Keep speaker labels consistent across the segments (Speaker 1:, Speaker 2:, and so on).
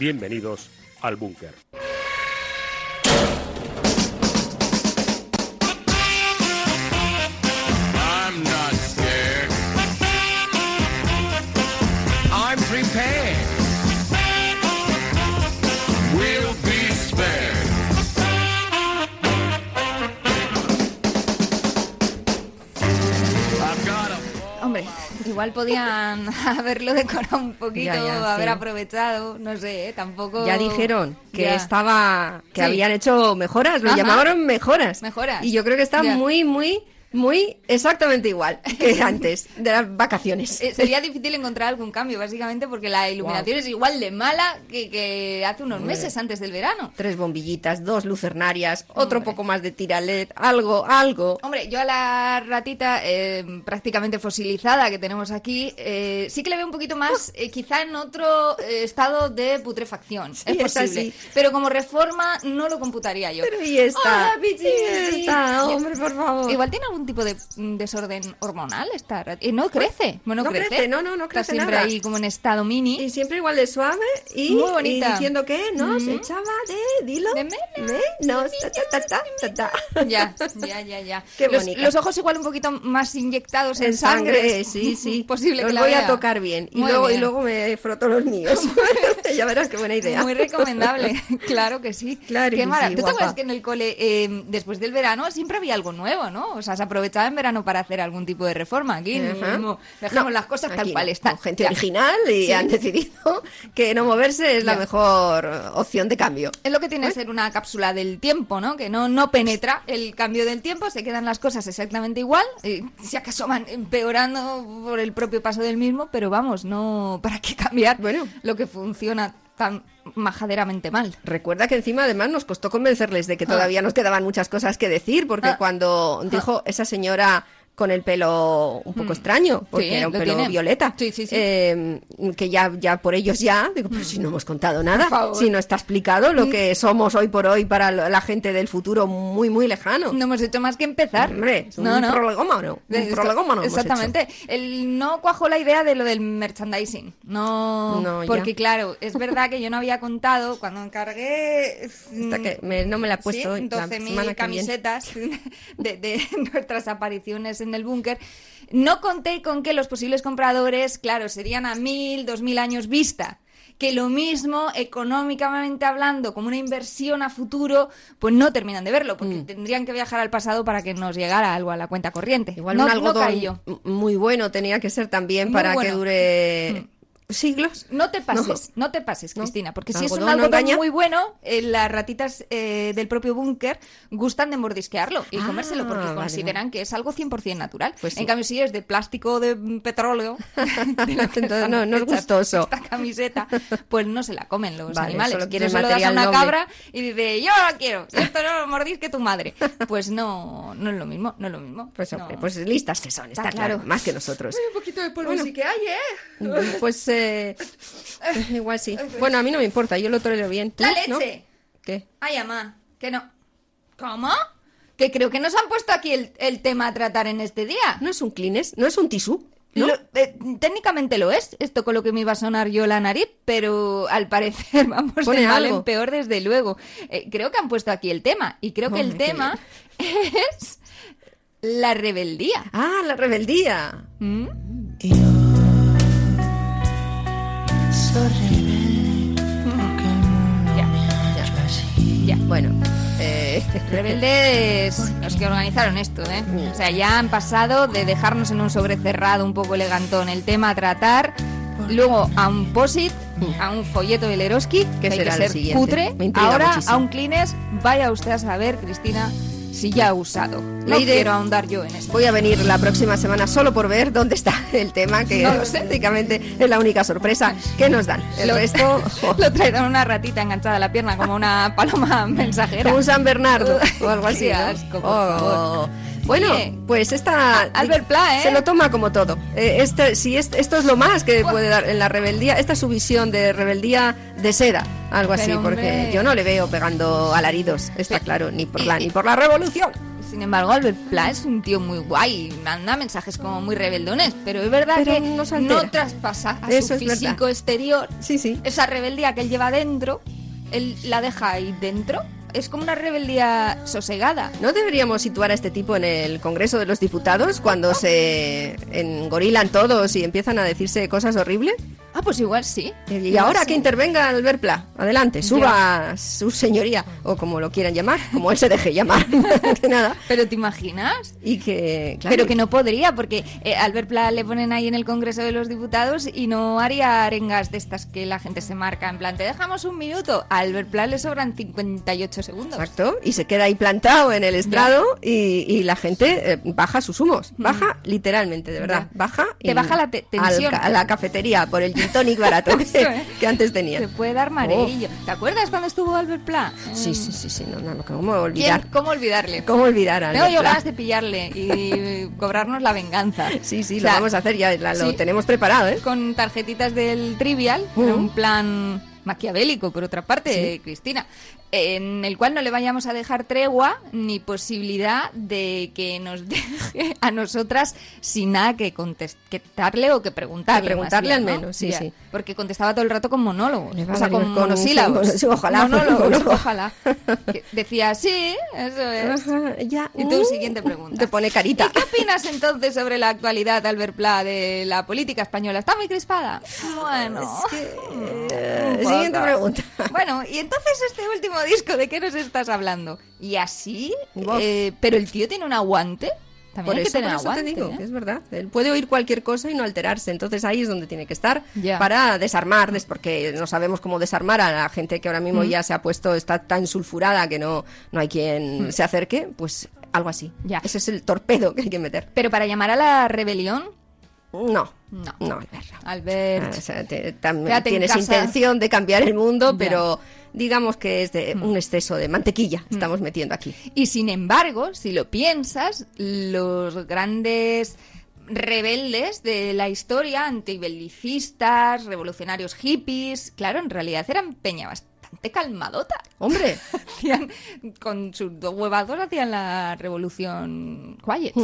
Speaker 1: Bienvenidos al búnker.
Speaker 2: Igual podían haberlo decorado un poquito,
Speaker 3: Ya, ya,
Speaker 2: haber
Speaker 3: sí.
Speaker 2: aprovechado, no sé, ¿eh? tampoco...
Speaker 3: Ya dijeron que
Speaker 2: Ya.
Speaker 3: estaba, que
Speaker 2: Sí.
Speaker 3: habían hecho mejoras, lo
Speaker 2: Ajá.
Speaker 3: llamaron mejoras.
Speaker 2: Mejoras.
Speaker 3: Y yo creo que está muy, muy, muy exactamente igual que antes de las vacaciones.
Speaker 2: Eh, sería difícil encontrar algún cambio, básicamente, porque la iluminación es igual de mala que, que hace unos meses antes del verano.
Speaker 3: Tres bombillitas, dos lucernarias, otro
Speaker 2: Hombre.
Speaker 3: poco más de tiralet, algo, algo.
Speaker 2: Hombre, yo a la ratita eh, prácticamente fosilizada que tenemos aquí, eh, sí que le veo un poquito más, eh, quizá en otro eh, estado de putrefacción. es
Speaker 3: esa
Speaker 2: posible.
Speaker 3: sí.
Speaker 2: Pero como reforma no lo computaría yo.
Speaker 3: Pero y esta,
Speaker 2: Hola, Pichi,
Speaker 3: y
Speaker 2: sí.
Speaker 3: esta, hombre, por favor.
Speaker 2: Igual tiene algún tipo de mm, desorden hormonal esta y no crece, bueno,
Speaker 3: no crece, no, no, no
Speaker 2: Está
Speaker 3: crece
Speaker 2: siempre
Speaker 3: nada.
Speaker 2: ahí como en estado mini.
Speaker 3: Y siempre igual de suave y,
Speaker 2: Muy bonita.
Speaker 3: y diciendo que nos
Speaker 2: Ujú.
Speaker 3: echaba de, dilo,
Speaker 2: De menos. Ya, ya, ya, ya.
Speaker 3: Qué
Speaker 2: los,
Speaker 3: bonita.
Speaker 2: los ojos igual un poquito más inyectados en,
Speaker 3: En sangre,
Speaker 2: es
Speaker 3: sí, sí.
Speaker 2: Posible
Speaker 3: Los
Speaker 2: que la
Speaker 3: voy a
Speaker 2: vea.
Speaker 3: tocar bien. Y
Speaker 2: Muy
Speaker 3: luego, y
Speaker 2: bien.
Speaker 3: luego me froto los míos. ya verás qué buena idea.
Speaker 2: Muy recomendable, claro que sí.
Speaker 3: Claro
Speaker 2: Qué
Speaker 3: que sí,
Speaker 2: ¿Tú te acuerdas que en el cole, eh, después del verano, siempre había algo nuevo, ¿no? O sea, se aprovechaba en verano para hacer algún tipo de reforma. Aquí no, dejamos
Speaker 3: No,
Speaker 2: las cosas tal cual
Speaker 3: no,
Speaker 2: están.
Speaker 3: con gente
Speaker 2: Ya.
Speaker 3: original y
Speaker 2: Sí.
Speaker 3: han decidido que no moverse es la mejor opción de cambio.
Speaker 2: Es lo que tiene ser una cápsula del tiempo, ¿no? Que no, no penetra el cambio del tiempo, se quedan las cosas exactamente igual, eh, si acaso van empeorando por el propio paso del mismo, pero vamos, no, ¿para qué cambiar
Speaker 3: Bueno.
Speaker 2: lo que funciona tan majaderamente mal?
Speaker 3: Recuerda que encima además nos costó convencerles de que todavía nos quedaban muchas cosas que decir, porque
Speaker 2: Ah.
Speaker 3: cuando dijo esa señora con el pelo un poco extraño, porque
Speaker 2: Mm. Sí,
Speaker 3: era un
Speaker 2: lo
Speaker 3: pelo
Speaker 2: tiene.
Speaker 3: violeta,
Speaker 2: Sí, sí, sí.
Speaker 3: eh, que ya, ya por ellos ya, digo, pero si no hemos contado nada.
Speaker 2: Mm.
Speaker 3: si no está explicado lo que somos hoy por hoy para la gente del futuro muy, muy lejano.
Speaker 2: No hemos hecho más que empezar.
Speaker 3: Hombre, es un
Speaker 2: no, no.
Speaker 3: prolegómano, un
Speaker 2: Esto-
Speaker 3: prolegómano
Speaker 2: Exactamente. El, no cuajó la idea de lo del merchandising. No,
Speaker 3: No, ya.
Speaker 2: porque claro, es verdad que yo no había contado cuando encargué
Speaker 3: Hasta
Speaker 2: mm,
Speaker 3: que me- no me la he puesto
Speaker 2: sí,
Speaker 3: la
Speaker 2: 12.000
Speaker 3: semana que viene.
Speaker 2: camisetas de, de nuestras apariciones en el búnker. No conté con que los posibles compradores, claro, serían a mil, dos mil años vista. Que lo mismo, económicamente hablando, como una inversión a futuro, pues no terminan de verlo,
Speaker 3: Mm.
Speaker 2: porque tendrían que viajar al pasado para que nos llegara algo a la cuenta corriente.
Speaker 3: Igual
Speaker 2: no,
Speaker 3: un
Speaker 2: no
Speaker 3: algodón
Speaker 2: caí yo.
Speaker 3: m- muy bueno tenía que ser también
Speaker 2: Muy
Speaker 3: para que
Speaker 2: bueno. Mm.
Speaker 3: Siglos.
Speaker 2: No te pases, no, te pases,
Speaker 3: No.
Speaker 2: Cristina, porque
Speaker 3: ¿El
Speaker 2: si es un
Speaker 3: algodón
Speaker 2: muy bueno, eh, las ratitas eh, del propio búnker gustan de mordisquearlo y
Speaker 3: Ah,
Speaker 2: comérselo porque
Speaker 3: vale,
Speaker 2: consideran que es algo 100% natural.
Speaker 3: Pues sí.
Speaker 2: En cambio, si es de plástico de petróleo, de
Speaker 3: no- no es gustoso.
Speaker 2: Esta camiseta, pues no se la comen los
Speaker 3: Vale,
Speaker 2: animales.
Speaker 3: solo quieres
Speaker 2: Entonces se lo das a una
Speaker 3: noble.
Speaker 2: cabra y dice, yo la quiero, esto no lo mordisque tu madre. Pues no, no es lo mismo, no es lo mismo.
Speaker 3: Pues hombre, pues listas que son, está,
Speaker 2: Está
Speaker 3: claro.
Speaker 2: claro.
Speaker 3: más que nosotros.
Speaker 2: Un poquito de polvo
Speaker 3: Bueno.
Speaker 2: sí que hay, ¿eh?
Speaker 3: Pues eh, igual sí. Bueno, a mí no me importa, yo lo tolero bien. ¿Tú,
Speaker 2: ¡La
Speaker 3: no?
Speaker 2: leche!
Speaker 3: ¿Qué?
Speaker 2: Ay, mamá, que no. ¿Cómo? Que creo que nos han puesto aquí el, el tema a tratar en este día.
Speaker 3: ¿No es un clines? ¿No es un tisú? ¿No?
Speaker 2: Lo- eh, técnicamente lo es, esto con lo que me iba a sonar yo la nariz, pero al parecer vamos
Speaker 3: Pone
Speaker 2: de mal
Speaker 3: algo.
Speaker 2: en peor desde luego. Eh, creo que han puesto aquí el tema y creo que el tema es la rebeldía.
Speaker 3: Ah, la rebeldía.
Speaker 2: ¿Mm? Ya.
Speaker 3: Bueno, eh,
Speaker 2: Rebeldes los que organizaron esto, ¿eh? O sea, ya han pasado de dejarnos en un sobrecerrado un poco elegantón el tema a tratar, luego a un posit, a un folleto de Leroski, que hay
Speaker 3: será
Speaker 2: que
Speaker 3: el
Speaker 2: ser
Speaker 3: siguiente?
Speaker 2: putre, ahora
Speaker 3: muchísimo.
Speaker 2: a un Kleenex, vaya usted a saber, Cristina, si ya ha usado. No
Speaker 3: Leire,
Speaker 2: quiero ahondar yo en esto.
Speaker 3: Voy a venir la próxima semana solo por ver dónde está el tema, que
Speaker 2: No lo sé.
Speaker 3: prácticamente es la única sorpresa que nos dan. El
Speaker 2: Lo-
Speaker 3: resto, jo,
Speaker 2: Lo traerá una ratita enganchada a la pierna como una paloma mensajera.
Speaker 3: como un San Bernardo o algo así.
Speaker 2: Asco, por
Speaker 3: Oh.
Speaker 2: favor.
Speaker 3: Bueno, pues esta
Speaker 2: Albert Pla, ¿eh?
Speaker 3: se lo toma como todo. Eh, este, si es- esto es lo más que puede dar en la rebeldía, esta es su visión de rebeldía de seda, algo así, porque yo no le veo pegando alaridos, está claro, ni por la ni por la revolución.
Speaker 2: Sin embargo, Albert Pla es un tío muy guay, manda mensajes como muy rebeldones, pero es verdad
Speaker 3: Pero
Speaker 2: que no traspasa a
Speaker 3: Eso
Speaker 2: su
Speaker 3: verdad.
Speaker 2: físico exterior.
Speaker 3: Sí, sí.
Speaker 2: Esa rebeldía que él lleva dentro, él la deja ahí dentro. Es como una rebeldía sosegada.
Speaker 3: ¿No deberíamos situar a este tipo en el Congreso de los Diputados cuando se engorilan todos y empiezan a decirse cosas horribles?
Speaker 2: Ah, pues igual sí.
Speaker 3: Y ahora
Speaker 2: sí.
Speaker 3: que intervenga Albert Pla, adelante, suba su señoría, o como lo quieran llamar, como él se deje llamar, que nada.
Speaker 2: Pero ¿te imaginas?
Speaker 3: Y que, claro,
Speaker 2: Pero que no podría, porque eh, Albert Pla le ponen ahí en el Congreso de los Diputados y no haría arengas de estas que la gente se marca en plan, te dejamos un minuto. A Albert Pla le sobran 58 segundos.
Speaker 3: Exacto, y se queda ahí plantado en el estrado y, y la gente eh, baja sus humos, baja literalmente, de verdad,
Speaker 2: Ya.
Speaker 3: baja
Speaker 2: Te baja la
Speaker 3: al
Speaker 2: tensión.
Speaker 3: a la cafetería por el gin tonic barato que,
Speaker 2: ¿eh?
Speaker 3: que antes tenía.
Speaker 2: Se puede dar mareillo. ¿Te acuerdas cuando estuvo Albert Pla?
Speaker 3: Sí, sí, sí, sí, no, no, no, ¿cómo
Speaker 2: ¿Quién?
Speaker 3: olvidar?
Speaker 2: ¿Cómo olvidarle?
Speaker 3: ¿Cómo olvidar a
Speaker 2: Tengo
Speaker 3: Albert
Speaker 2: yo
Speaker 3: Pla?
Speaker 2: ganas de pillarle y cobrarnos la venganza.
Speaker 3: Sí, sí,
Speaker 2: O sea,
Speaker 3: lo vamos a hacer, ya la- lo
Speaker 2: sí.
Speaker 3: tenemos preparado, ¿eh?
Speaker 2: Con tarjetitas del Trivial, en un plan maquiavélico, por otra parte, Cristina, en el cual no le vayamos a dejar tregua ni posibilidad de que nos deje a nosotras sin nada que contestarle o que preguntarle.
Speaker 3: Que preguntarle al menos, sí, sí.
Speaker 2: Porque contestaba todo el rato con monólogos, o sea, con,
Speaker 3: con-
Speaker 2: monosílabos.
Speaker 3: sí, ojalá,
Speaker 2: Monólogos,
Speaker 3: monólogo.
Speaker 2: ojalá. Que Decía, sí, eso es.
Speaker 3: Ajá, ya.
Speaker 2: Y tú,
Speaker 3: uh,
Speaker 2: siguiente pregunta.
Speaker 3: Te pone carita.
Speaker 2: ¿Y qué opinas entonces sobre la actualidad, Albert Pla, de la política española? ¿Está muy crispada? Bueno.
Speaker 3: Eh,
Speaker 2: un
Speaker 3: siguiente pregunta.
Speaker 2: Bueno, y entonces este último disco, ¿de qué nos estás hablando? Y así, eh, pero el tío tiene un aguante. También
Speaker 3: Por
Speaker 2: hay que
Speaker 3: eso, por
Speaker 2: tener
Speaker 3: eso te digo,
Speaker 2: ¿eh?
Speaker 3: que es verdad. Él puede oír cualquier cosa y no alterarse. Entonces ahí es donde tiene que estar
Speaker 2: Ya.
Speaker 3: para desarmar, des- porque no sabemos cómo desarmar a la gente que ahora mismo ya se ha puesto, está tan sulfurada que no, no hay quien se acerque. Pues algo así.
Speaker 2: Ya.
Speaker 3: Ese es el torpedo que hay que meter.
Speaker 2: Pero para llamar a la rebelión,
Speaker 3: No.
Speaker 2: No.
Speaker 3: No, Albert.
Speaker 2: Albert.
Speaker 3: Ah, o sea, te- tam-
Speaker 2: Quédate en
Speaker 3: tienes intención de cambiar el mundo,
Speaker 2: Ya.
Speaker 3: pero digamos que es de un exceso de mantequilla estamos metiendo aquí.
Speaker 2: Y sin embargo, si lo piensas, los grandes rebeldes de la historia, antibelicistas, revolucionarios hippies, claro, en realidad eran peña bastante calmadota.
Speaker 3: Hombre,
Speaker 2: Hacían, con sus dos huevados hacían la revolución quiet.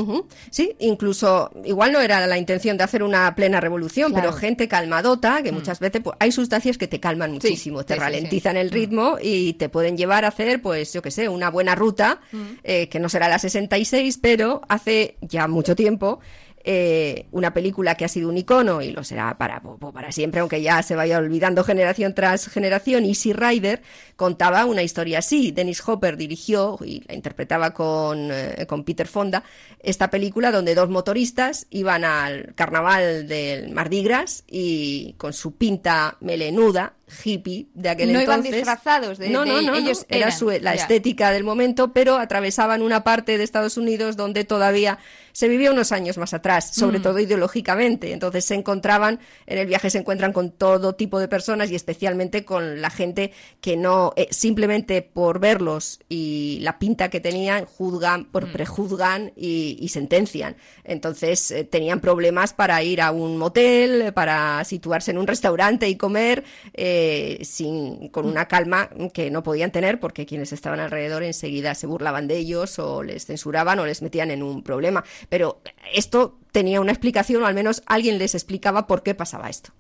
Speaker 3: Sí, incluso igual no era la intención de hacer una plena revolución,
Speaker 2: Claro.
Speaker 3: pero gente calmadota, que muchas veces pues, hay sustancias que te calman muchísimo, te
Speaker 2: sí, sí,
Speaker 3: ralentizan el ritmo y te pueden llevar a hacer, pues yo qué sé, una buena ruta, eh, que no será la 66, pero hace ya mucho tiempo. Eh, una película que ha sido un icono y lo será para, para siempre, aunque ya se vaya olvidando generación tras generación. Easy Rider contaba una historia así. Dennis Hopper dirigió y la interpretaba con, eh, con Peter Fonda esta película donde dos motoristas iban al carnaval del Mardi Gras y con su pinta melenuda, hippie de aquel
Speaker 2: No iban
Speaker 3: entonces.
Speaker 2: disfrazados de-
Speaker 3: no,
Speaker 2: de
Speaker 3: no, no, no,
Speaker 2: ellos
Speaker 3: era
Speaker 2: eran,
Speaker 3: su, la
Speaker 2: ya.
Speaker 3: estética del momento, pero atravesaban una parte de Estados Unidos donde todavía se vivía unos años más atrás,
Speaker 2: Mm.
Speaker 3: sobre todo ideológicamente. Entonces se encontraban, en el viaje se encuentran con todo tipo de personas y especialmente con la gente que no, eh, simplemente por verlos y la pinta que tenían, juzgan,
Speaker 2: Mm.
Speaker 3: por prejuzgan y, y sentencian. Entonces eh, tenían problemas para ir a un motel, para situarse en un restaurante y comer eh, sin, con una calma que no podían tener porque quienes estaban alrededor enseguida se burlaban de ellos o les censuraban o les metían en un problema. Pero esto tenía una explicación o al menos alguien les explicaba por qué pasaba esto.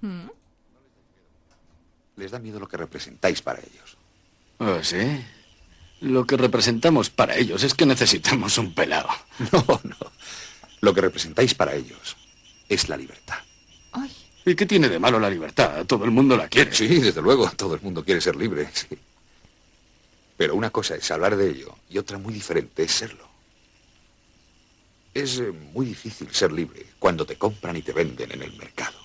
Speaker 4: Les da miedo lo que representáis para ellos.
Speaker 5: ¿Oh, sí? Lo que representamos para ellos es que necesitamos un pelado.
Speaker 4: No, no. Lo que representáis para ellos es la libertad.
Speaker 5: ¿Y qué tiene de malo la libertad? Todo el mundo la quiere.
Speaker 4: Sí, desde luego, todo el mundo quiere ser libre, sí. Pero una cosa es hablar de ello y otra muy diferente es serlo. Es eh, muy difícil ser libre cuando te compran y te venden en el mercado.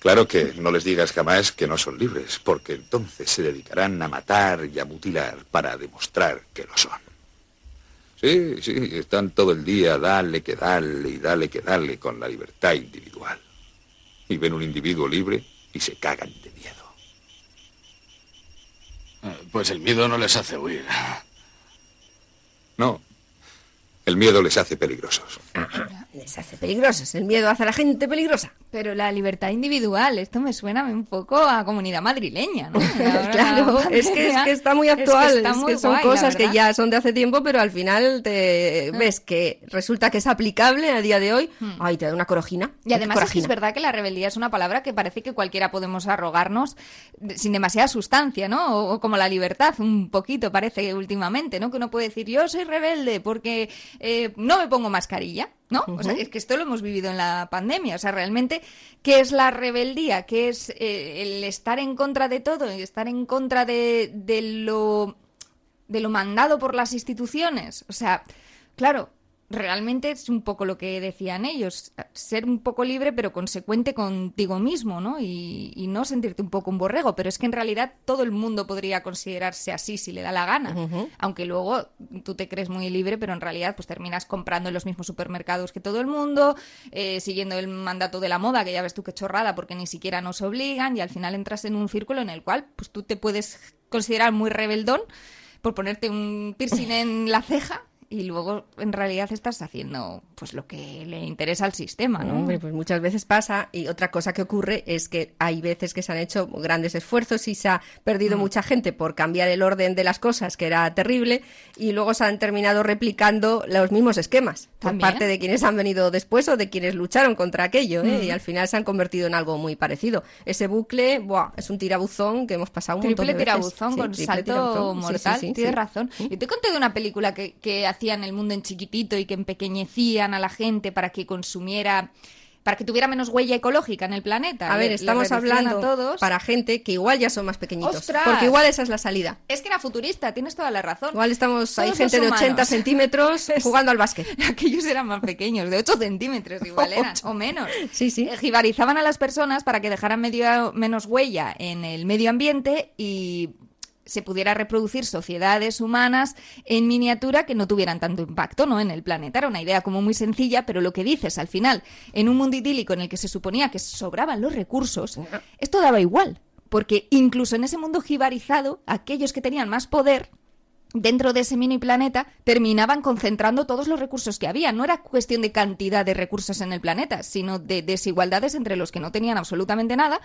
Speaker 4: Claro que no les digas jamás que no son libres, porque entonces se dedicarán a matar y a mutilar para demostrar que lo son. Sí, sí, están todo el día dale que dale y dale que dale con la libertad individual. Y ven un individuo libre y se cagan de miedo.
Speaker 5: Eh, Pues el miedo no les hace huir.
Speaker 4: No, el miedo les hace peligrosos.
Speaker 3: Les hace peligrosos. El miedo hace a la gente peligrosa.
Speaker 2: Pero la libertad individual, esto me suena un poco a comunidad madrileña, ¿no?
Speaker 3: Claro,
Speaker 2: la
Speaker 3: es que, es que está muy
Speaker 2: es que
Speaker 3: actual. es que son
Speaker 2: guay,
Speaker 3: cosas que ya son de hace tiempo, pero al final te ves que resulta que es aplicable a día de hoy. Ay, te da una corojina.
Speaker 2: Y además es, que
Speaker 3: corajina.
Speaker 2: es verdad que la rebeldía es una palabra que parece que cualquiera podemos arrogarnos sin demasiada sustancia, ¿no? O, o como la libertad, un poquito parece últimamente, ¿no? Que uno puede decir, yo soy rebelde porque eh, no me pongo mascarilla, ¿no? O sea, es que esto lo hemos vivido en la pandemia. O sea, realmente, ¿qué es la rebeldía? ¿Qué es eh, el estar en contra de todo? y Estar en contra de, de lo de lo mandado por las instituciones. O sea, claro, realmente es un poco lo que decían ellos, ser un poco libre pero consecuente contigo mismo, ¿no? Y, y no sentirte un poco un borrego, pero es que en realidad todo el mundo podría considerarse así si le da la gana, aunque luego tú te crees muy libre, pero en realidad pues terminas comprando en los mismos supermercados que todo el mundo, eh, siguiendo el mandato de la moda, que ya ves tú qué chorrada, porque ni siquiera nos obligan y al final entras en un círculo en el cual pues tú te puedes considerar muy rebeldón por ponerte un piercing en la ceja y luego en realidad estás haciendo pues lo que le interesa al sistema, ¿no?
Speaker 3: Hombre, pues muchas veces pasa y otra cosa que ocurre es que hay veces que se han hecho grandes esfuerzos y se ha perdido
Speaker 2: Mm.
Speaker 3: mucha gente por cambiar el orden de las cosas, que era terrible, y luego se han terminado replicando los mismos esquemas por
Speaker 2: También.
Speaker 3: parte de quienes han venido después o de quienes lucharon contra aquello, ¿eh?
Speaker 2: Mm.
Speaker 3: y al final se han convertido en algo muy parecido. Ese bucle, buah, es un tirabuzón que hemos pasado un montón
Speaker 2: Triple
Speaker 3: de veces.
Speaker 2: tirabuzón
Speaker 3: Sí,
Speaker 2: con
Speaker 3: triple
Speaker 2: salto
Speaker 3: tirabuzón. Sí, sí,
Speaker 2: mortal,
Speaker 3: sí,
Speaker 2: tienes razón. Y te conté de una película que, que hacían el mundo en chiquitito y que empequeñecían a la gente para que consumiera, para que tuviera menos huella ecológica en el planeta.
Speaker 3: A ver, estamos hablando
Speaker 2: todos.
Speaker 3: para gente que igual ya son más pequeñitos.
Speaker 2: ¡Ostras!
Speaker 3: Porque igual esa es la salida.
Speaker 2: Es que era futurista, tienes toda la razón.
Speaker 3: Igual estamos, hay gente de 80
Speaker 2: humanos.
Speaker 3: centímetros jugando al básquet.
Speaker 2: Aquellos eran más pequeños, de 8 centímetros igual eran, o menos.
Speaker 3: Sí, sí.
Speaker 2: Eh, Jibarizaban a las personas para que dejaran medio, menos huella en el medio ambiente y se pudiera reproducir sociedades humanas en miniatura que no tuvieran tanto impacto ¿no? en el planeta. Era una idea como muy sencilla, pero lo que dices al final, en un mundo idílico en el que se suponía que sobraban los recursos, esto daba igual. Porque incluso en ese mundo jibarizado, aquellos que tenían más poder dentro de ese mini planeta terminaban concentrando todos los recursos que había. No era cuestión de cantidad de recursos en el planeta, sino de desigualdades entre los que no tenían absolutamente nada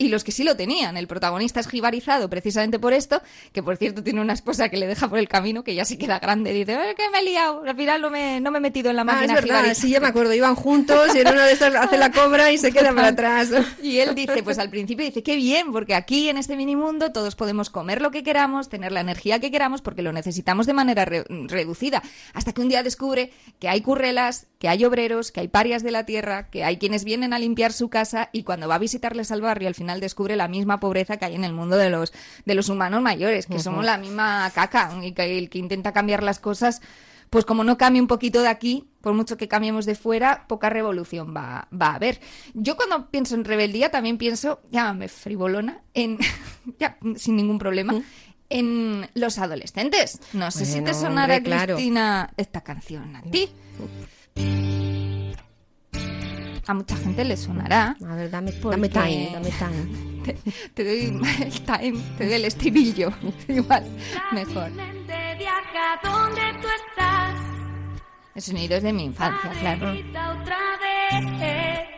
Speaker 2: y los que sí lo tenían. El protagonista es jibarizado precisamente por esto, que por cierto tiene una esposa que le deja por el camino, que ya se queda grande y dice, "Eh, que me he liado, al final no me, no me he metido en la
Speaker 3: Ah, es
Speaker 2: máquina
Speaker 3: verdad,
Speaker 2: jibarizada".
Speaker 3: sí, ya me acuerdo. Iban juntos y en una de estas hace la cobra y se queda para atrás.
Speaker 2: Y él dice, pues al principio dice, qué bien, porque aquí en este mini mundo todos podemos comer lo que queramos, tener la energía que queramos, porque lo necesitamos de manera re- reducida. Hasta que un día descubre que hay currelas, que hay obreros, que hay parias de la tierra, que hay quienes vienen a limpiar su casa y cuando va a visitarles al barrio al final descubre la misma pobreza que hay en el mundo de los, de los humanos mayores, que somos la misma caca y que el que intenta cambiar las cosas pues como no cambie un poquito de aquí, por mucho que cambiemos de fuera, poca revolución va, va a haber. Yo cuando pienso en rebeldía también pienso, llámame frivolona, en, ya, sin ningún problema, en los adolescentes. No sé si te
Speaker 3: Bueno,
Speaker 2: sonará,
Speaker 3: hombre, claro.
Speaker 2: Cristina, esta canción a ti. A mucha gente le sonará.
Speaker 3: A ver, dame,
Speaker 2: Porque-
Speaker 3: dame time, dame time.
Speaker 2: Te, te doy el time, te doy el estribillo. Igual, mejor.
Speaker 6: mente viaja donde tú estás.
Speaker 2: El sonido es de mi infancia, claro.
Speaker 6: Grita otra vez.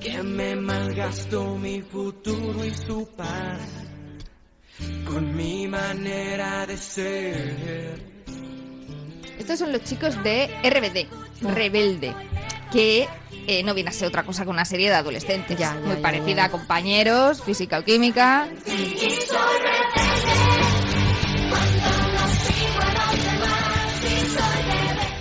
Speaker 7: Que me malgastó mi futuro y su paz con mi manera de ser.
Speaker 2: Estos son los chicos de RBD, Rebelde, que eh, no viene a ser otra cosa que una serie de adolescentes.
Speaker 3: Ya, ya,
Speaker 2: muy
Speaker 3: ya,
Speaker 2: parecida
Speaker 3: ya.
Speaker 2: a compañeros, física o química.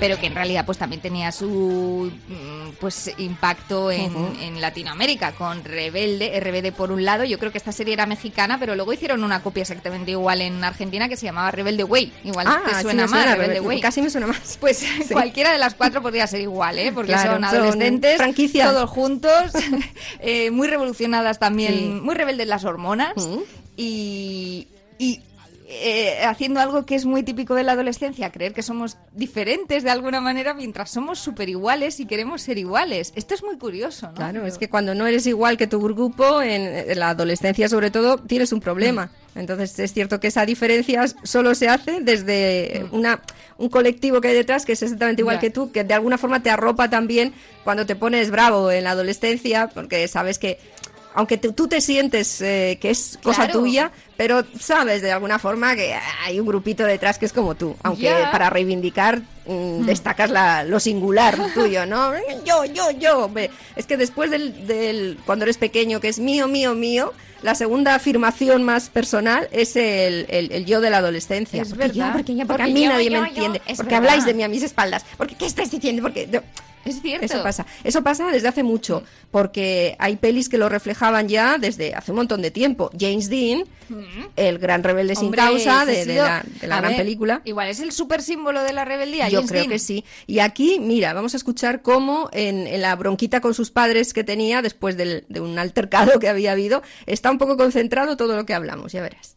Speaker 2: Pero que en realidad pues también tenía su mm, pues impacto en, en Latinoamérica con Rebelde, RBD por un lado, yo creo que esta serie era mexicana, pero luego hicieron una copia exactamente igual en Argentina que se llamaba Rebelde Way, igual
Speaker 3: Ah,
Speaker 2: te
Speaker 3: sí
Speaker 2: suena
Speaker 3: me
Speaker 2: más
Speaker 3: suena,
Speaker 2: Rebelde Way.
Speaker 3: casi me suena más.
Speaker 2: Pues cualquiera de las cuatro podría ser igual, ¿eh? Porque
Speaker 3: Claro,
Speaker 2: son adolescentes,
Speaker 3: franquicia.
Speaker 2: todos juntos, eh, muy revolucionadas también,
Speaker 3: Sí.
Speaker 2: muy rebeldes las hormonas y, y, eh, haciendo algo que es muy típico de la adolescencia, creer que somos diferentes de alguna manera mientras somos súper iguales y queremos ser iguales. Esto es muy curioso, ¿no?
Speaker 3: Claro, es que cuando no eres igual que tu grupo, en, en la adolescencia sobre todo, tienes un problema. Entonces es cierto que esa diferencia solo se hace desde una, un colectivo que hay detrás que es exactamente igual que tú, que de alguna forma te arropa también cuando te pones bravo en la adolescencia, porque sabes que aunque tú- tú te sientes eh, que es cosa
Speaker 2: Claro.
Speaker 3: tuya, pero sabes de alguna forma que hay un grupito detrás que es como tú, aunque para reivindicar mm, destacas la- lo singular tuyo, ¿no? Yo, yo, yo. Es que después del, del- cuando eres pequeño, que es mío, mío, mío, la segunda afirmación más personal es el, el- el yo de la adolescencia.
Speaker 2: Es
Speaker 3: porque
Speaker 2: verdad.
Speaker 3: yo, porque yo, porque,
Speaker 2: Porque
Speaker 3: a mí
Speaker 2: yo,
Speaker 3: nadie me entiende, porque
Speaker 2: verdad.
Speaker 3: habláis de mí a mis espaldas, porque ¿qué estáis diciendo? Porque
Speaker 2: Es cierto.
Speaker 3: eso pasa. Eso pasa desde hace mucho, porque hay pelis que lo reflejaban ya desde hace un montón de tiempo. James Dean, el gran rebelde sin causa de, la, de la
Speaker 2: a
Speaker 3: gran
Speaker 2: ver,
Speaker 3: película.
Speaker 2: Igual es el súper símbolo de la rebeldía.
Speaker 3: Yo Creo que sí. Y aquí, mira, vamos a escuchar cómo en, en la bronquita con sus padres que tenía después del- de un altercado que había habido, está un poco concentrado todo lo que hablamos, ya verás.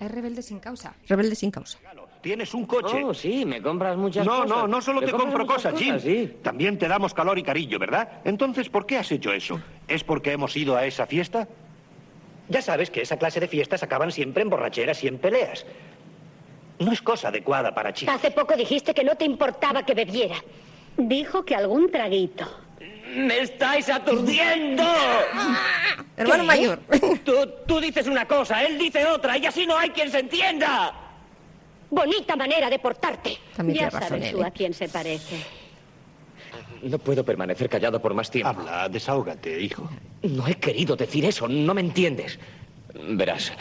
Speaker 2: Es rebelde sin causa.
Speaker 3: Rebelde sin causa.
Speaker 8: Tienes un coche.
Speaker 9: Oh, sí, me compras muchas
Speaker 8: no,
Speaker 9: cosas.
Speaker 8: no, no solo
Speaker 9: Me
Speaker 8: te compro
Speaker 9: muchas
Speaker 8: cosas, Jim.
Speaker 9: sí.
Speaker 8: También te damos calor y cariño, ¿verdad? Entonces, ¿por qué has hecho eso? ¿Es porque hemos ido a esa fiesta?
Speaker 10: Ya sabes que esa clase de fiestas acaban siempre en borracheras y en peleas. No es cosa adecuada para chicos.
Speaker 11: Hace poco dijiste que no te importaba que bebiera. Dijo que algún traguito.
Speaker 9: ¡Me estáis aturdiendo!
Speaker 3: Hermano mayor.
Speaker 9: Tú, tú dices una cosa, él dice otra, y así no hay quien se entienda.
Speaker 11: Bonita manera de portarte.
Speaker 3: También
Speaker 11: ya
Speaker 3: razón
Speaker 11: sabes tú
Speaker 3: ¿eh?
Speaker 11: a quién se parece.
Speaker 9: No puedo permanecer callado por más tiempo.
Speaker 8: Habla, desahógate, hijo.
Speaker 9: No he querido decir eso, no me entiendes. Verás,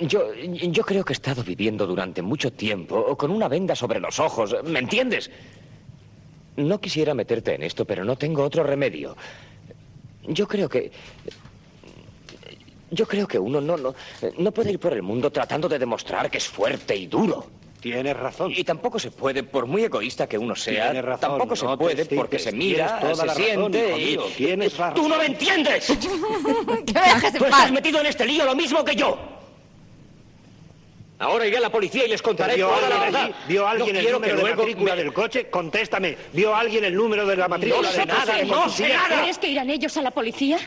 Speaker 9: yo, yo creo que he estado viviendo durante mucho tiempo con una venda sobre los ojos, ¿me entiendes? No quisiera meterte en esto, pero no tengo otro remedio. Yo creo que... Yo creo que uno no, no, no puede ir por el mundo tratando de demostrar que es fuerte y duro.
Speaker 8: Tienes razón.
Speaker 9: Y tampoo se puede, por muy egoísta que uno sea,
Speaker 8: Tienes razón,
Speaker 9: tampoco se
Speaker 8: no
Speaker 9: puede
Speaker 8: excites.
Speaker 9: porque se mira,
Speaker 8: toda
Speaker 9: se
Speaker 8: la razón,
Speaker 9: siente
Speaker 8: hijo
Speaker 9: y...
Speaker 8: tienes razón.
Speaker 9: ¡Tú no me entiendes!
Speaker 2: que me dejes en
Speaker 9: Tú estás metido en este lío lo mismo que yo. Ahora iré a la policía y les contaré
Speaker 8: ¿Vio
Speaker 9: toda la
Speaker 8: alguien,
Speaker 9: verdad.
Speaker 8: allí? ¿Vio alguien
Speaker 9: no
Speaker 8: el número de
Speaker 9: luego
Speaker 8: matrícula
Speaker 9: me-
Speaker 8: del coche? Contéstame. ¿Vio alguien el número de la matrícula
Speaker 9: sé
Speaker 8: del
Speaker 9: nada, no sé nada.
Speaker 11: ¿Crees que irán ellos a la policía?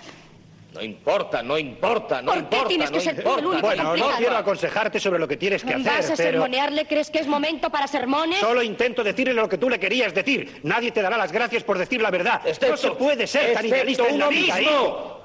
Speaker 9: No importa, no importa, no
Speaker 11: ¿Por qué
Speaker 9: importa,
Speaker 11: tienes que
Speaker 9: no
Speaker 11: ser tú el
Speaker 9: importa.
Speaker 11: único
Speaker 8: Bueno, no quiero aconsejarte sobre lo que tienes que
Speaker 11: ¿Vas
Speaker 8: hacer,
Speaker 11: a
Speaker 8: pero...
Speaker 11: sermonearle? ¿Crees que es momento para sermones?
Speaker 8: Solo intento decirle lo que tú le querías decir. Nadie te dará las gracias por decir la verdad.
Speaker 9: Excepto-
Speaker 8: no se puede ser tan
Speaker 9: excepto
Speaker 8: idealista en la
Speaker 9: uno
Speaker 8: vida,
Speaker 9: mismo.
Speaker 8: hijo.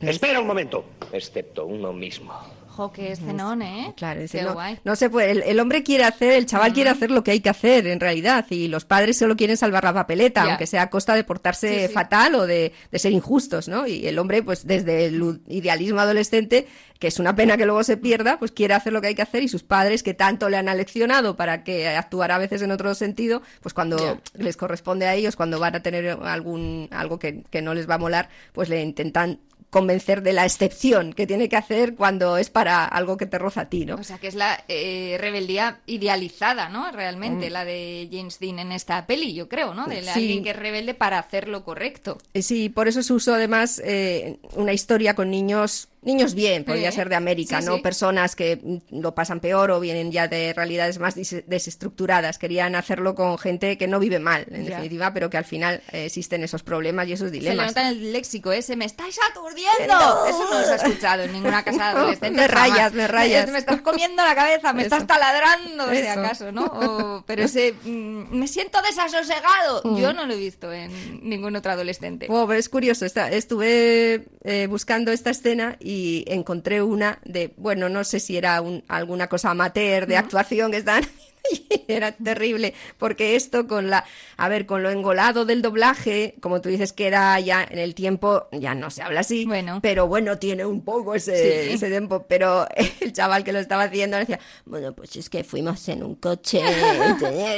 Speaker 8: Espera un momento.
Speaker 9: Excepto uno mismo.
Speaker 2: Jo, qué escenón, ¿eh?
Speaker 3: Claro, dice,
Speaker 2: Qué
Speaker 3: no,
Speaker 2: guay.
Speaker 3: no se puede. El, el hombre quiere hacer, el chaval quiere hacer lo que hay que hacer en realidad y los padres solo quieren salvar la papeleta, aunque sea a costa de portarse
Speaker 2: Sí, sí.
Speaker 3: fatal o de, de ser injustos, ¿no? Y el hombre, pues desde el idealismo adolescente, que es una pena que luego se pierda, pues quiere hacer lo que hay que hacer y sus padres, que tanto le han aleccionado para que actuara a veces en otro sentido, pues cuando les corresponde a ellos, cuando van a tener algún algo que, que no les va a molar, pues le intentan convencer de la excepción que tiene que hacer cuando es para algo que te roza a ti, ¿no?
Speaker 2: O sea, que es la eh, rebeldía idealizada, ¿no? Realmente,
Speaker 3: Mm.
Speaker 2: la de James Dean en esta peli, yo creo, ¿no? De
Speaker 3: Sí.
Speaker 2: alguien que es rebelde para hacer lo correcto.
Speaker 3: Eh, Sí, por eso se usó además eh, una historia con niños, niños bien, podría ser de América,
Speaker 2: sí,
Speaker 3: no
Speaker 2: sí.
Speaker 3: personas que lo pasan peor o vienen ya de realidades más desestructuradas. Querían hacerlo con gente que no vive mal, en
Speaker 2: Ya.
Speaker 3: definitiva, pero que al final eh, existen esos problemas y esos
Speaker 2: Se le
Speaker 3: dilemas.
Speaker 2: nota el léxico ese, me estáis aturdiendo.
Speaker 3: No.
Speaker 2: Eso no se ha escuchado en ninguna casa de adolescentes.
Speaker 3: Me rayas, me rayas.
Speaker 2: Me estás comiendo la cabeza, me
Speaker 3: Eso.
Speaker 2: estás taladrando, si acaso, ¿no? O- pero ese, mm, me siento desasosegado.
Speaker 3: Mm.
Speaker 2: Yo no lo he visto en ningún otro adolescente.
Speaker 3: Oh, pero es curioso, está- estuve eh, buscando esta escena y encontré una de, bueno, no sé si era un- alguna cosa amateur de actuación que estaban era terrible, porque esto con la, a ver, con lo engolado del doblaje, como tú dices que era ya en el tiempo, ya no se habla así,
Speaker 2: Bueno.
Speaker 3: pero bueno, tiene un poco ese,
Speaker 2: Sí.
Speaker 3: ese tiempo, pero el chaval que lo estaba haciendo decía, bueno, pues es que fuimos en un coche,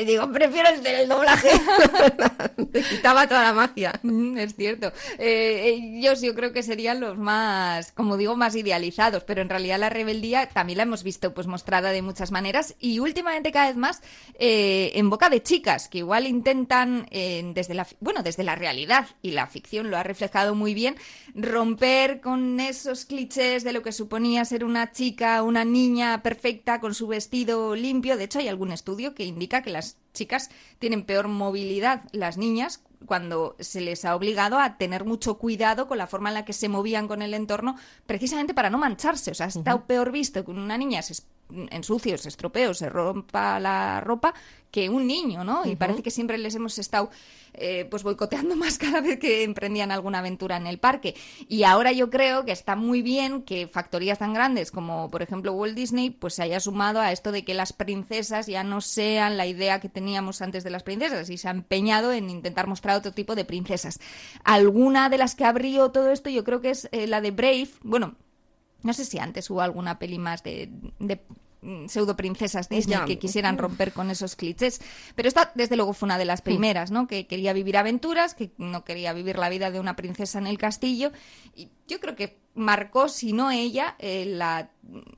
Speaker 3: y digo, prefiero el del doblaje, quitaba toda la magia.
Speaker 2: Mm, Es cierto. Eh, ellos yo creo que serían los más, como digo, más idealizados, pero en realidad la rebeldía también la hemos visto pues mostrada de muchas maneras y últimamente cada más eh, en boca de chicas que igual intentan desde la bueno desde la realidad y la ficción lo ha reflejado muy bien romper con esos clichés de lo que suponía ser una chica, una niña perfecta con su vestido limpio. De hecho hay algún estudio que indica que las chicas tienen peor movilidad, las niñas cuando se les ha obligado a tener mucho cuidado con la forma en la que se movían con el entorno, precisamente para no mancharse. O sea, está peor visto que una niña se ensucie se estropee o se rompa la ropa que un niño, ¿no? Y parece que siempre les hemos estado eh, pues boicoteando más cada vez que emprendían alguna aventura en el parque. Y ahora yo creo que está muy bien que factorías tan grandes como, por ejemplo, Walt Disney, pues se haya sumado a esto de que las princesas ya no sean la idea que teníamos antes de las princesas y se ha empeñado en intentar mostrar otro tipo de princesas. Alguna de las que abrió todo esto yo creo que es eh, la de Brave. Bueno, no sé si antes hubo alguna peli más de, pseudo princesas Disney que quisieran romper con esos clichés. Pero esta, desde luego, fue una de las primeras, ¿no? Que quería vivir aventuras, que no quería vivir la vida de una princesa en el castillo. Y yo creo que marcó, si no ella, eh, la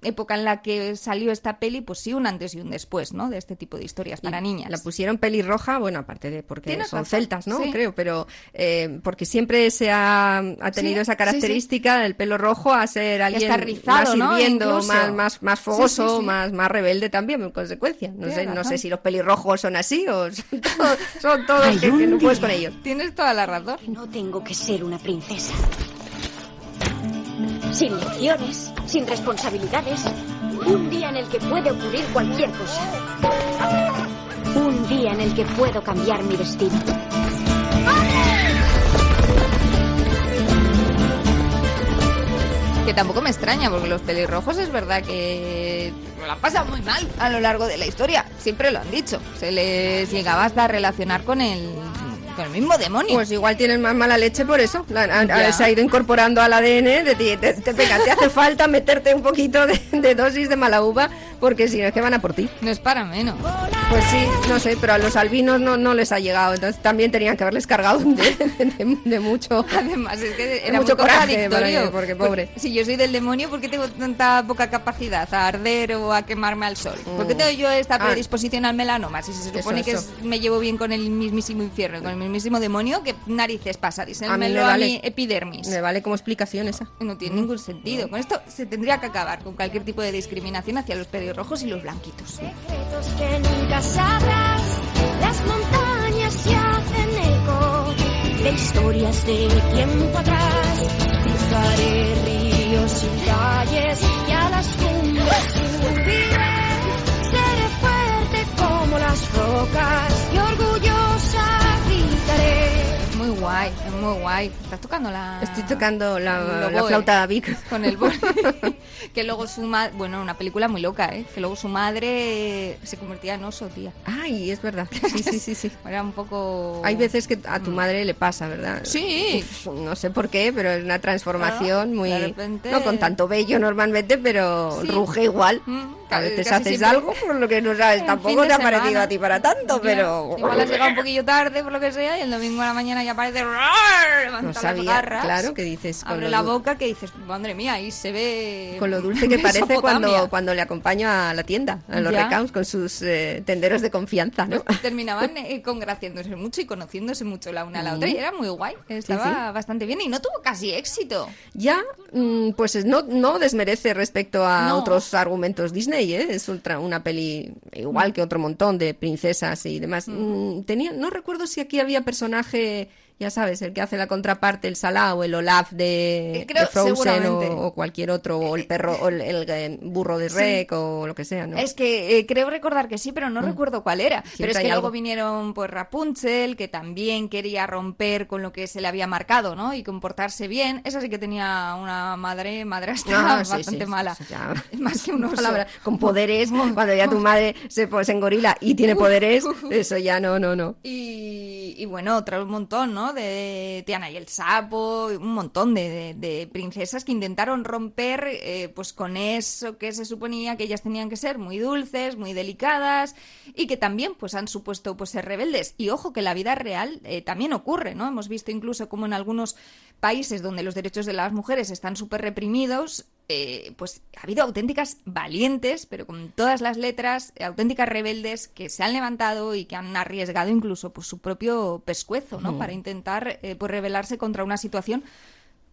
Speaker 2: época en la que salió esta peli, pues sí, un antes y un después, ¿no? De este tipo de historias para
Speaker 3: Y
Speaker 2: niñas.
Speaker 3: La pusieron pelirroja, bueno, aparte de porque
Speaker 2: Tienes
Speaker 3: son
Speaker 2: razón,
Speaker 3: celtas, ¿no?
Speaker 2: sí.
Speaker 3: Creo, pero eh, porque siempre se ha, ha tenido
Speaker 2: Sí,
Speaker 3: esa
Speaker 2: sí,
Speaker 3: característica, el pelo rojo, a ser alguien
Speaker 2: está rizado,
Speaker 3: más
Speaker 2: ¿no?
Speaker 3: hirviendo,
Speaker 2: Incluso.
Speaker 3: más, más, más fogoso,
Speaker 2: sí, sí.
Speaker 3: Más, más rebelde también, en consecuencia. No
Speaker 2: Tienes
Speaker 3: sé, no sé si los pelirrojos son así o son todos, son todos que, que no puedes con ellos.
Speaker 2: Tienes toda la razón.
Speaker 11: No tengo que ser una princesa. Sin lecciones, sin responsabilidades. Un día en el que puede ocurrir cualquier cosa. Un día en el que puedo cambiar mi destino.
Speaker 2: Que tampoco me extraña, porque los pelirrojos es verdad que lo han pasado muy mal a lo largo de la historia. Siempre lo han dicho. Se les llegaba hasta relacionar con el, con el mismo demonio.
Speaker 3: Pues igual tienen más mala leche por eso. La- a- a-
Speaker 2: Ya.
Speaker 3: se ha ido incorporando al ADN de ti. Te, te- te hace falta meterte un poquito de, de dosis de mala uva, porque si no es que van a por ti.
Speaker 2: No es para menos.
Speaker 3: Pues sí, no sé, pero a los albinos no, no les ha llegado. Entonces también tenían que haberles cargado de, de- de mucho.
Speaker 2: Además, es que era
Speaker 3: mucho coraje, porque- pobre.
Speaker 2: Si yo soy del demonio, ¿por qué tengo tanta poca capacidad a arder o a quemarme al sol? ¿Por qué
Speaker 3: Mm.
Speaker 2: tengo yo esta
Speaker 3: Ah.
Speaker 2: predisposición al melanoma? Si se supone que
Speaker 3: eso.
Speaker 2: me llevo bien con el mismísimo infierno, con el mismísimo demonio, ¿qué narices pasa?
Speaker 3: A me
Speaker 2: a
Speaker 3: vale.
Speaker 2: mi epidermis.
Speaker 3: Me vale como explicación esa.
Speaker 2: No tiene ningún sentido. Con esto se tendría que acabar con cualquier tipo de discriminación hacia los pelirrojos y los blanquitos.
Speaker 6: secretos que nunca sabrás. Las montañas se hacen eco de historias de tiempo atrás. Cruzaré ríos y calles y a las cumbres subiré. Seré fuerte como las rocas y orgullosa gritaré.
Speaker 2: Muy guay, es muy guay. ¿Estás tocando la...?
Speaker 3: Estoy tocando la, la flauta Vic.
Speaker 2: Con el boli. que luego su madre... Bueno, una película muy loca, ¿eh? Que luego su madre se convertía en oso, tía.
Speaker 3: Ay, es verdad. Sí, sí, sí, sí.
Speaker 2: Era un poco...
Speaker 3: Hay veces que a tu madre le pasa, ¿verdad?
Speaker 2: Sí.
Speaker 3: Uf, no sé por qué, pero es una transformación
Speaker 2: Claro,
Speaker 3: muy...
Speaker 2: de repente-
Speaker 3: No con tanto bello normalmente, pero
Speaker 2: Sí.
Speaker 3: ruge igual.
Speaker 2: Mm,
Speaker 3: A veces haces
Speaker 2: siempre.
Speaker 3: algo por lo que no sabes. Tampoco te ha parecido a ti para tanto,
Speaker 2: Ya.
Speaker 3: pero...
Speaker 2: Igual has llegado un poquillo tarde, por lo que sea, y el domingo a la mañana ya aparece...
Speaker 3: No
Speaker 2: las
Speaker 3: sabía,
Speaker 2: garras,
Speaker 3: claro, que dices... con
Speaker 2: Abre la
Speaker 3: du-
Speaker 2: boca que dices, madre mía, ahí se ve...
Speaker 3: Con lo dulce que parece cuando, cuando le acompaño a la tienda, a los recaos, con sus eh, tenderos de confianza, ¿no?
Speaker 2: terminaban eh, congraciándose mucho y conociéndose mucho la una a la otra y era muy guay, estaba
Speaker 3: sí.
Speaker 2: bastante bien y no tuvo casi éxito.
Speaker 3: Ya, mm, pues es- no, no desmerece respecto a
Speaker 2: No.
Speaker 3: otros argumentos Disney, ¿eh? Es ultra- una peli igual que otro montón de princesas y demás. Mm, tenía, no recuerdo si aquí había personaje ya sabes, el que hace la contraparte, el Salah o el Olaf de,
Speaker 2: Eh, creo-
Speaker 3: de Frozen o, o cualquier otro, o el perro, o el, el, eh, burro de
Speaker 2: Sí.
Speaker 3: Rec o lo que sea, ¿no?
Speaker 2: Es que eh, creo recordar que sí, pero no recuerdo cuál era. pero es que luego
Speaker 3: algo.
Speaker 2: vinieron pues Rapunzel, que también quería romper con lo que se le había marcado, ¿no? Y comportarse bien. Esa sí que tenía una madre, madrastra
Speaker 3: Ah, sí,
Speaker 2: bastante
Speaker 3: sí,
Speaker 2: mala.
Speaker 3: ya.
Speaker 2: Más que un oso.
Speaker 3: Palabra, con poderes, cuando ya tu madre se pone en gorila y tiene poderes, eso ya no, no, no.
Speaker 2: Y, y bueno, otro montón, ¿no? De Tiana y el Sapo, un montón de, princesas que intentaron romper eh, pues con eso que se suponía que ellas tenían que ser muy dulces, muy delicadas y que también pues han supuesto pues ser rebeldes. Y ojo que la vida real eh, también ocurre, ¿no? Hemos visto incluso como en algunos países donde los derechos de las mujeres están súper reprimidos, eh, pues ha habido auténticas valientes, pero con todas las letras, eh, auténticas rebeldes que se han levantado y que han arriesgado incluso pues, su propio pescuezo, ¿no?
Speaker 3: Mm.
Speaker 2: Para intentar eh, pues rebelarse contra una situación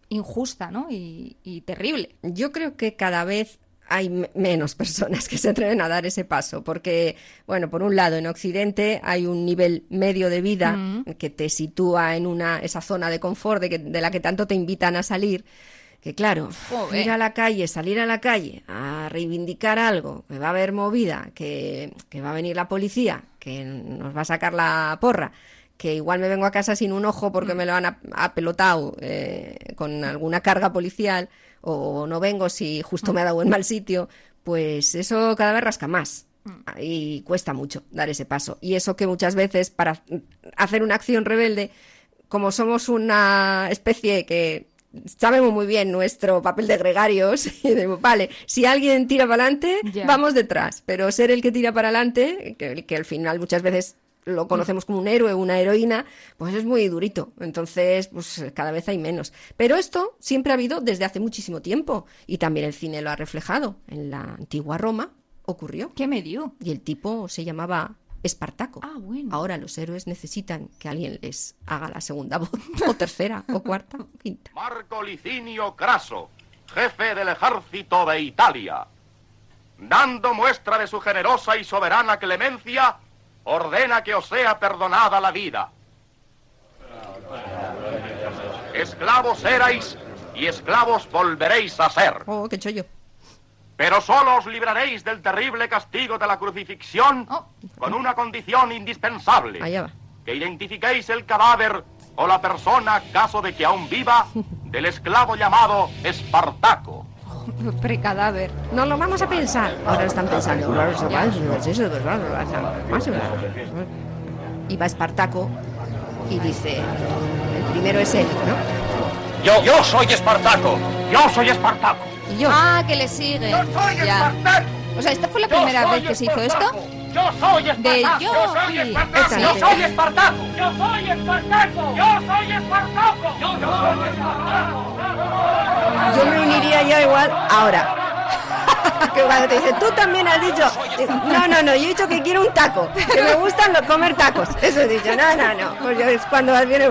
Speaker 2: injusta, ¿no? Y, y terrible.
Speaker 3: Yo creo que cada vez hay me- menos personas que se atreven a dar ese paso, porque, bueno, por un lado, en Occidente hay un nivel medio de vida
Speaker 2: Mm.
Speaker 3: que te sitúa en una, esa zona de confort de, que- de la que tanto te invitan a salir, que claro,
Speaker 2: Joder.
Speaker 3: ir a la calle, salir a la calle a reivindicar algo, que va a haber movida, que, que va a venir la policía, que nos va a sacar la porra, que igual me vengo a casa sin un ojo porque me lo han ap- apelotado eh, con alguna carga policial, o no vengo si justo me ha dado en mal sitio, pues eso cada vez rasca más. Y cuesta mucho dar ese paso. Y eso que muchas veces para hacer una acción rebelde, como somos una especie que sabemos muy bien nuestro papel de gregarios, y vale, si alguien tira para adelante, vamos detrás, pero ser el que tira para adelante, que, que al final muchas veces lo conocemos como un héroe una heroína, pues es muy durito. Entonces, pues cada vez hay menos. Pero esto siempre ha habido desde hace muchísimo tiempo y también el cine lo ha reflejado. En la antigua Roma ocurrió.
Speaker 2: ¿Qué me dio?
Speaker 3: Y el tipo se llamaba Espartaco.
Speaker 2: Ah, bueno.
Speaker 3: Ahora los héroes necesitan que alguien les haga la segunda voz, o tercera, o cuarta, o quinta.
Speaker 12: Marco Licinio Craso, jefe del ejército de Italia, dando muestra de su generosa y soberana clemencia, ordena que os sea perdonada la vida. Esclavos erais y esclavos volveréis a ser.
Speaker 3: Oh, qué chollo.
Speaker 12: Pero solo os libraréis del terrible castigo de la crucifixión con una condición indispensable.
Speaker 3: Allá va.
Speaker 12: Que identifiquéis el cadáver o la persona, caso de que aún viva, del esclavo llamado Espartaco.
Speaker 2: Precadáver.
Speaker 3: No lo vamos a pensar. Ahora lo están pensando. Y va Espartaco y dice, el primero es él, ¿no?
Speaker 12: Yo, yo soy Espartaco. Yo soy Espartaco.
Speaker 3: Y yo.
Speaker 2: Ah, que le sigue. Ya. O sea, ¿esta fue la primera vez que se hizo esto?
Speaker 12: Yo soy
Speaker 2: De
Speaker 12: Espartaco.
Speaker 2: yo.
Speaker 12: Yo soy
Speaker 2: sí.
Speaker 12: Espartaco. Yo soy Espartaco. Yo soy Espartaco. Yo soy Espartaco. Yo soy Espartaco.
Speaker 3: Yo me uniría ya igual ahora. que cuando te dice, tú también has dicho, no, no, no, yo he dicho que quiero un taco, que me gustan los comer tacos. Eso he dicho, no, no, no. Pues yo es cuando viene,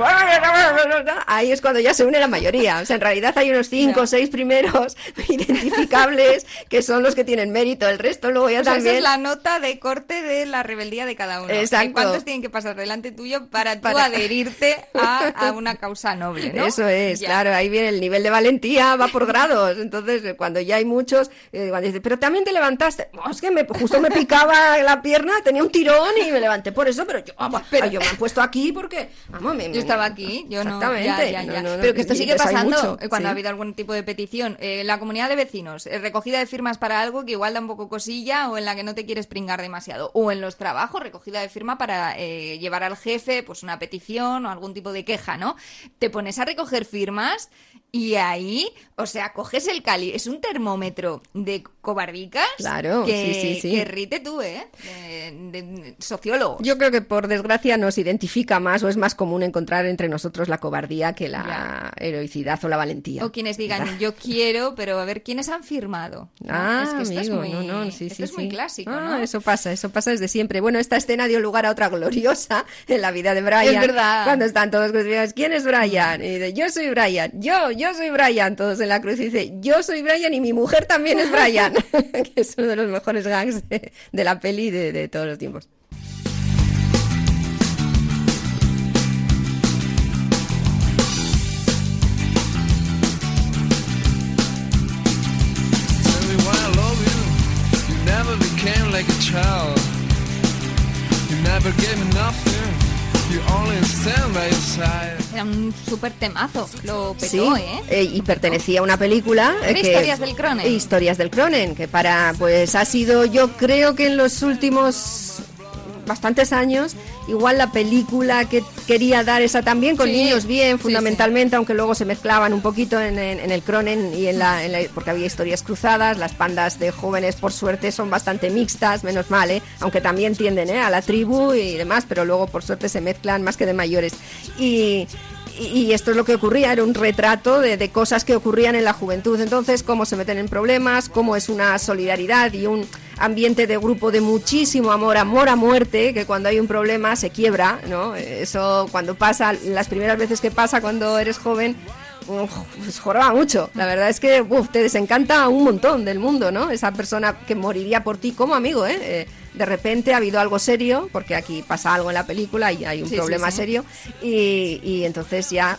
Speaker 3: ahí es cuando ya se une la mayoría. O sea, en realidad hay unos cinco o seis primeros identificables que son los que tienen mérito. El resto luego ya
Speaker 2: O sea,
Speaker 3: también.
Speaker 2: esa es la nota de corte de la rebeldía de cada uno.
Speaker 3: Exacto.
Speaker 2: ¿Y ¿Cuántos tienen que pasar delante tuyo para tú
Speaker 3: Para-
Speaker 2: adherirte a, a una causa noble, no?
Speaker 3: Eso es,
Speaker 2: Ya.
Speaker 3: claro, ahí viene el nivel de valentía, va por grados. Entonces, eh, cuando ya hay muchos, eh, cuando dice, pero también te levantaste. "Oh, es que me, justo me picaba la pierna, tenía un tirón y me levanté por eso, pero yo, vamos,
Speaker 2: Pero-
Speaker 3: yo me han puesto aquí porque, vamos, me-
Speaker 2: Yo estaba aquí, yo no.
Speaker 3: Exactamente.
Speaker 2: ya, ya, ya.
Speaker 3: No, no, no,
Speaker 2: Pero que esto sigue
Speaker 3: hay
Speaker 2: pasando
Speaker 3: mucho,
Speaker 2: cuando
Speaker 3: sí.
Speaker 2: ha habido algún tipo de petición. Eh, la comunidad de vecinos, eh, recogida de firmas para algo que igual da un poco cosilla o en la que no te quieres pringar demasiado. O en los trabajos, recogida de firma para eh, llevar al jefe pues una petición o algún tipo de queja, ¿no? Te pones a recoger firmas y ahí, o sea, coges el cali. Es un termómetro de cobardicas.
Speaker 3: Claro,
Speaker 2: que,
Speaker 3: sí, sí, sí.
Speaker 2: Que rite tú, ¿eh? De, de- sociólogo.
Speaker 3: Yo creo que por desgracia nos identifica más o es más común encontrar entre nosotros la cobardía que la heroicidad o la valentía.
Speaker 2: O quienes digan, yo quiero, pero a ver, ¿quiénes han firmado?
Speaker 3: Ah,
Speaker 2: es que esto
Speaker 3: amigo,
Speaker 2: es muy,
Speaker 3: no, no, sí,
Speaker 2: esto es muy clásico,
Speaker 3: Ah,
Speaker 2: ¿no?
Speaker 3: Eso pasa, eso pasa desde siempre. Bueno, esta escena dio lugar a otra gloriosa en la vida de Brian.
Speaker 2: Es verdad.
Speaker 3: Cuando están todos ¿quién es Brian? Y dice, yo soy Brian, yo, yo yo soy Brian, todos en la cruz, y dice, yo soy Brian y mi mujer también es Brian, que es uno de los mejores gangs de, la peli de, todos los tiempos.
Speaker 7: never gave me
Speaker 2: era un súper temazo, lo
Speaker 3: Sí,
Speaker 2: petó, ¿eh?
Speaker 3: eh, y pertenecía a una película
Speaker 2: Era
Speaker 3: eh, que-
Speaker 2: Historias del Cronen.
Speaker 3: Historias del Cronen, que para pues ha sido yo creo que en los últimos bastantes años igual la película que quería dar esa también con
Speaker 2: Sí,
Speaker 3: niños bien
Speaker 2: sí,
Speaker 3: fundamentalmente aunque luego se mezclaban un poquito en, en- en el Cronen y en la, en la- porque había historias cruzadas las pandas de jóvenes por suerte son bastante mixtas menos mal ¿eh? aunque también tienden ¿eh? a la tribu y demás pero luego por suerte se mezclan más que de mayores y y esto es lo que ocurría, era un retrato de, de cosas que ocurrían en la juventud. Entonces, cómo se meten en problemas, cómo es una solidaridad y un ambiente de grupo de muchísimo amor, amor a muerte, que cuando hay un problema se quiebra, ¿no? Eso cuando pasa, las primeras veces que pasa cuando eres joven, uf, pues joroba mucho. La verdad es que uf, te desencanta un montón del mundo, ¿no? Esa persona que moriría por ti como amigo, ¿eh? Eh, de repente ha habido algo serio, porque aquí pasa algo en la película y hay un
Speaker 2: Sí,
Speaker 3: problema
Speaker 2: sí.
Speaker 3: serio, y, y entonces ya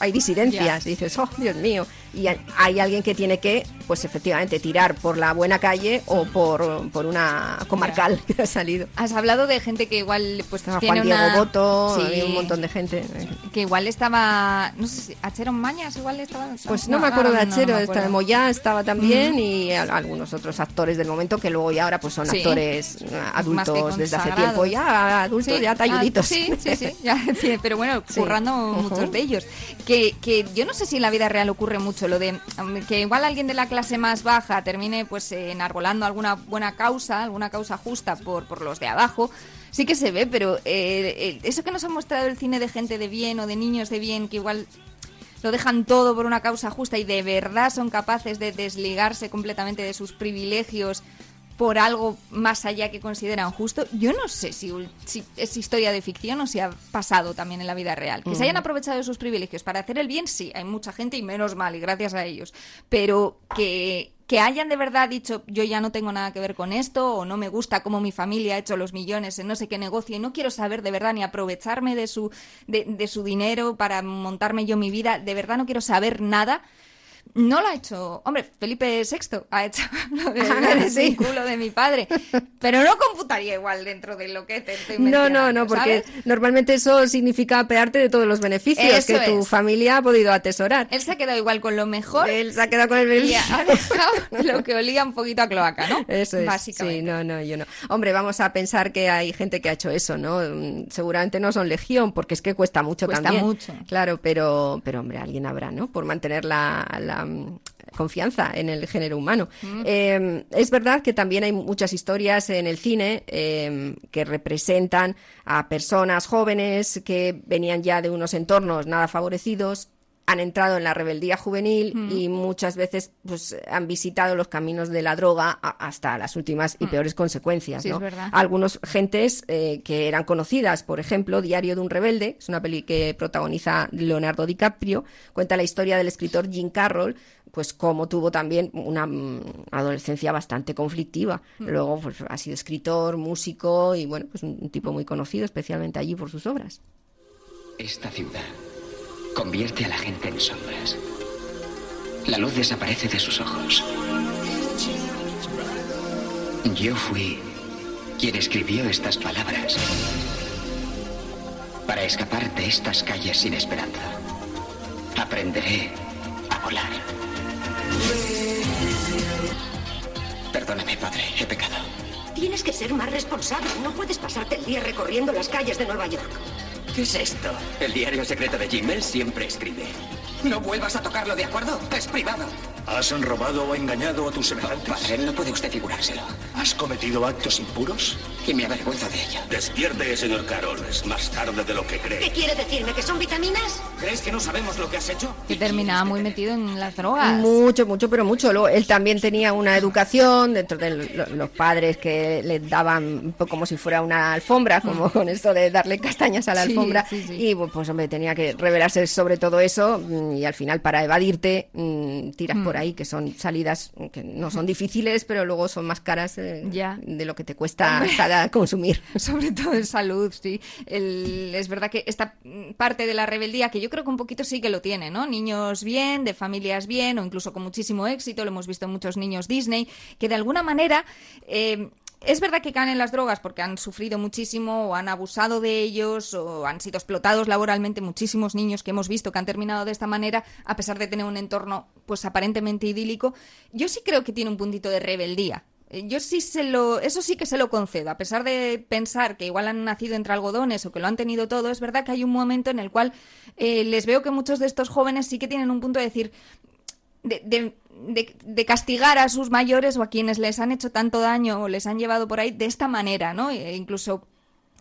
Speaker 3: hay disidencias. Y dices, oh, Dios mío. Y hay- alguien que tiene que, pues efectivamente, tirar por la buena calle o por, por una comarcal que ha salido.
Speaker 2: Has hablado de gente que igual pues tiene
Speaker 3: Juan Diego
Speaker 2: una...
Speaker 3: Boto,
Speaker 2: Sí,
Speaker 3: un montón de gente.
Speaker 2: Que igual estaba... No sé si... Acheron Mañas igual estaba...
Speaker 3: Pues no, me acuerdo de
Speaker 2: ahora no
Speaker 3: Achero,
Speaker 2: me
Speaker 3: estaba. Moyá estaba también y al- algunos otros actores del momento que luego y ahora pues son
Speaker 2: Sí.
Speaker 3: actores adultos desde hace tiempo, ya adultos,
Speaker 2: Sí,
Speaker 3: ya talluditos.
Speaker 2: ah, sí, sí, sí, ya, pero bueno, currando muchos de ellos. Que, que yo no sé si en la vida real ocurre mucho lo de um, que igual alguien de la clase más baja termine pues eh, enarbolando alguna buena causa, alguna causa justa por, por los de abajo. Sí que se ve, pero eh, eso que nos ha mostrado el cine de gente de bien o de niños de bien que igual lo dejan todo por una causa justa y de verdad son capaces de desligarse completamente de sus privilegios por algo más allá que consideran justo. Yo no sé si, si es historia de ficción o si ha pasado también en la vida real. Que se hayan aprovechado de sus privilegios para hacer el bien, sí, hay mucha gente y menos mal, y gracias a ellos. Pero que, que hayan de verdad dicho, yo ya no tengo nada que ver con esto, o no me gusta cómo mi familia ha hecho los millones en no sé qué negocio, y no quiero saber de verdad ni aprovecharme de su, de, de su dinero para montarme yo mi vida, de verdad no quiero saber nada. No lo ha hecho, hombre, Felipe VI ha hecho lo de
Speaker 3: Ah,
Speaker 2: "Eres
Speaker 3: sí.
Speaker 2: el culo de mi padre, pero no computaría igual dentro de lo que te estoy
Speaker 3: No, no, no, porque
Speaker 2: ¿sabes?
Speaker 3: normalmente eso significa apearte de todos los beneficios
Speaker 2: Eso
Speaker 3: que tu familia ha podido atesorar.
Speaker 2: Él se ha quedado igual con lo mejor.
Speaker 3: Él se ha quedado con el
Speaker 2: y
Speaker 3: beneficio.
Speaker 2: ha dejado lo que olía un poquito a cloaca, ¿no?
Speaker 3: Eso es.
Speaker 2: Básicamente.
Speaker 3: Sí, no, no, yo no. Hombre, vamos a pensar que hay gente que ha hecho eso, ¿no? Mm, Seguramente no son legión, porque es que cuesta mucho
Speaker 2: Cuesta
Speaker 3: también.
Speaker 2: mucho.
Speaker 3: Claro, pero, pero hombre, alguien habrá, ¿no? Por mantener la, la, confianza en el género humano.
Speaker 2: Mm.
Speaker 3: Eh, es verdad que también hay muchas historias en el cine eh, que representan a personas jóvenes que venían ya de unos entornos nada favorecidos han entrado en la rebeldía juvenil
Speaker 2: Mm.
Speaker 3: y muchas veces pues han visitado los caminos de la droga a- hasta las últimas y
Speaker 2: Mm.
Speaker 3: peores consecuencias.
Speaker 2: Sí,
Speaker 3: ¿no?
Speaker 2: es verdad.
Speaker 3: Algunos gentes eh, que eran conocidas, por ejemplo, Diario de un rebelde, es una peli que protagoniza Leonardo DiCaprio, cuenta la historia del escritor Jim Carroll, pues cómo tuvo también una mm, adolescencia bastante conflictiva.
Speaker 2: Mm.
Speaker 3: Luego pues, ha sido escritor, músico y bueno, pues un, un tipo muy conocido, especialmente allí por sus obras.
Speaker 13: Esta ciudad convierte a la gente en sombras. La luz desaparece de sus ojos. Yo fui quien escribió estas palabras para escapar de estas calles sin esperanza. Aprenderé a volar. Perdóname, padre, he pecado.
Speaker 14: Tienes que ser más responsable. No puedes pasarte el día recorriendo las calles de Nueva York.
Speaker 13: ¿Qué es esto? El diario secreto de Jim. Él siempre escribe. No vuelvas a tocarlo, ¿de acuerdo? Es privado.
Speaker 15: ¿Has robado o engañado a tus semejantes?
Speaker 13: Padre, no puede usted figurárselo.
Speaker 15: ¿Has cometido actos impuros?
Speaker 13: Y me avergüenzo de ello.
Speaker 15: Despierte, señor Carol. Es más tarde de lo que
Speaker 14: ¿Qué
Speaker 15: cree.
Speaker 14: quiere decirme? ¿Que son vitaminas?
Speaker 15: ¿Crees que no sabemos lo que has hecho?
Speaker 2: Que terminaba muy metido en las drogas.
Speaker 3: Mucho, mucho, pero mucho. Luego, él también tenía una educación dentro de lo- los padres que le daban un poco como si fuera una alfombra, como con esto de darle castañas a la
Speaker 2: Sí,
Speaker 3: alfombra.
Speaker 2: sí, sí.
Speaker 3: Y pues hombre, tenía que revelarse sobre todo eso mm, y al final para evadirte mm, tiras
Speaker 2: Mm.
Speaker 3: por ahí, que son salidas que no son difíciles, pero luego son más caras eh,
Speaker 2: Ya.
Speaker 3: de lo que te cuesta cada consumir.
Speaker 2: Sobre todo en salud, sí. El- es verdad que esta mm, parte de la rebeldía, que yo creo que un poquito sí que lo tiene, ¿no? Niños bien, de familias bien, o incluso con muchísimo éxito, lo hemos visto en muchos niños Disney, que de alguna manera... eh, es verdad que caen en las drogas porque han sufrido muchísimo o han abusado de ellos o han sido explotados laboralmente muchísimos niños que hemos visto que han terminado de esta manera a pesar de tener un entorno pues aparentemente idílico. Yo sí creo que tiene un puntito de rebeldía. Eh, Yo sí se lo, eso sí que se lo concedo. A pesar de pensar que igual han nacido entre algodones o que lo han tenido todo, es verdad que hay un momento en el cual eh, les veo que muchos de estos jóvenes sí que tienen un punto de decir, de, de- de- castigar a sus mayores o a quienes les han hecho tanto daño o les han llevado por ahí de esta manera, ¿no? E incluso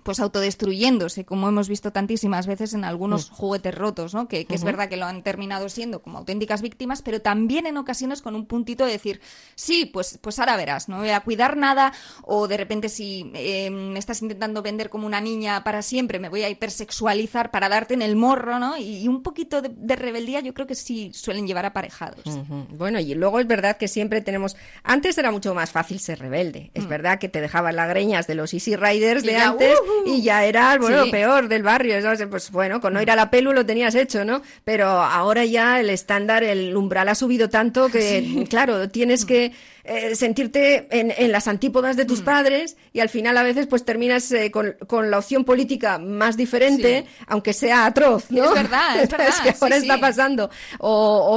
Speaker 2: pues autodestruyéndose, como hemos visto tantísimas veces en algunos juguetes rotos, ¿no? Que, que es verdad que lo han terminado siendo como auténticas víctimas, pero también en ocasiones con un puntito de decir, sí, pues, pues ahora verás, no voy a cuidar nada, o de repente si eh, me estás intentando vender como una niña para siempre, me voy a hipersexualizar para darte en el morro, ¿no? Y, y un poquito de, de rebeldía yo creo que sí suelen llevar aparejados.
Speaker 3: Bueno, y luego es verdad que siempre tenemos. Antes era mucho más fácil ser rebelde. Es
Speaker 2: Mm.
Speaker 3: verdad que te dejaban las greñas de los Easy Riders de
Speaker 2: ya,
Speaker 3: antes
Speaker 2: ujú.
Speaker 3: Y ya eras, bueno,
Speaker 2: Sí.
Speaker 3: lo peor del barrio. ¿sabes? Pues bueno, con no ir a la pelu lo tenías hecho, ¿no? Pero ahora ya el estándar, el umbral ha subido tanto que,
Speaker 2: Sí.
Speaker 3: claro, tienes que eh, sentirte en, en las antípodas de tus
Speaker 2: Mm.
Speaker 3: padres y al final a veces pues terminas eh, con, con la opción política más diferente, aunque sea atroz, ¿no?
Speaker 2: Es verdad, es verdad,
Speaker 3: que ahora está pasando. O,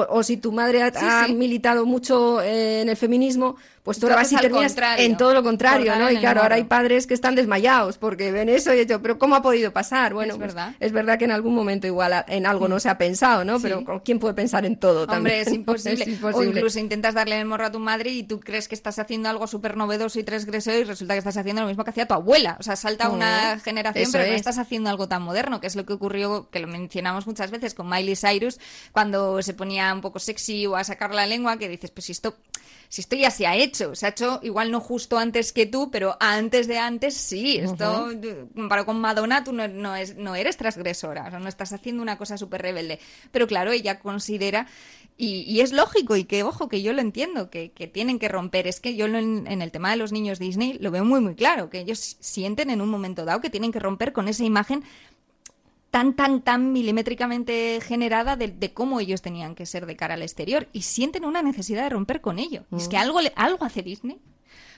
Speaker 3: o- o si tu madre ha, militado mucho eh, en el feminismo, pues tú ahora vas y terminas
Speaker 2: contrario,
Speaker 3: en todo lo contrario, ¿no? Y claro, ahora hay padres que están desmayados porque ven eso y yo, pero ¿cómo ha podido pasar? Bueno,
Speaker 2: Es
Speaker 3: pues,
Speaker 2: verdad.
Speaker 3: es verdad que en algún momento igual en algo no se ha pensado, ¿no?
Speaker 2: Sí.
Speaker 3: Pero ¿quién puede pensar en todo también?
Speaker 2: Hombre, es imposible.
Speaker 3: Es
Speaker 2: O incluso intentas darle el morro a tu madre y tú crees que estás haciendo algo súper novedoso y transgresor y resulta que estás haciendo lo mismo que hacía tu abuela. O sea, salta una
Speaker 3: Mm,
Speaker 2: generación, pero no
Speaker 3: es.
Speaker 2: estás haciendo algo tan moderno, que es lo que ocurrió, que lo mencionamos muchas veces con Miley Cyrus, cuando se ponía un poco sexy o a sacar la lengua, que dices, pues si esto, si esto ya se ha hecho, se ha hecho igual no justo antes que tú, pero antes de antes sí. Esto, comparado con Madonna, tú no, no es, no eres transgresora, o sea, no estás haciendo una cosa súper rebelde. Pero claro, ella considera, y, y es lógico, y que, ojo, que yo lo entiendo, que, que tienen que romper. Es que yo lo en, en el tema de los niños Disney lo veo muy, muy claro, que ellos sienten en un momento dado que tienen que romper con esa imagen tan, tan, tan milimétricamente generada de, de cómo ellos tenían que ser de cara al exterior y sienten una necesidad de romper con ello. Es que
Speaker 3: Mm.
Speaker 2: algo, algo hace Disney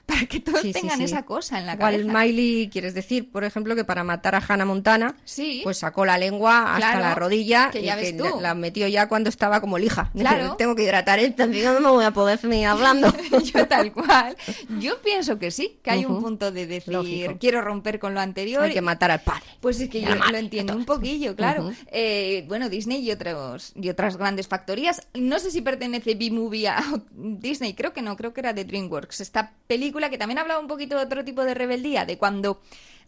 Speaker 2: para que todos
Speaker 3: Sí, sí,
Speaker 2: tengan
Speaker 3: sí.
Speaker 2: esa cosa en la
Speaker 3: Igual
Speaker 2: cabeza.
Speaker 3: Miley, quieres decir, por ejemplo, que para matar a Hannah Montana,
Speaker 2: Sí.
Speaker 3: pues sacó la lengua hasta
Speaker 2: Claro,
Speaker 3: la rodilla
Speaker 2: que
Speaker 3: y
Speaker 2: ya
Speaker 3: que
Speaker 2: ves tú.
Speaker 3: la- metió ya cuando estaba como lija.
Speaker 2: Claro.
Speaker 3: Tengo que hidratar el también no me voy a poder seguir hablando.
Speaker 2: Yo tal cual. Yo pienso que sí, que hay un
Speaker 3: Ujú.
Speaker 2: punto de decir,
Speaker 3: Lógico.
Speaker 2: quiero romper con lo anterior.
Speaker 3: Hay que matar al padre.
Speaker 2: Pues es que
Speaker 3: Y
Speaker 2: yo
Speaker 3: madre,
Speaker 2: lo entiendo un poquillo, claro.
Speaker 3: Ujú.
Speaker 2: Eh, bueno, Disney y, otros, y otras grandes factorías. No sé si pertenece B-Movie a Disney, creo que no, creo que era de DreamWorks. Esta película que también hablaba un poquito de otro tipo de rebeldía, de cuando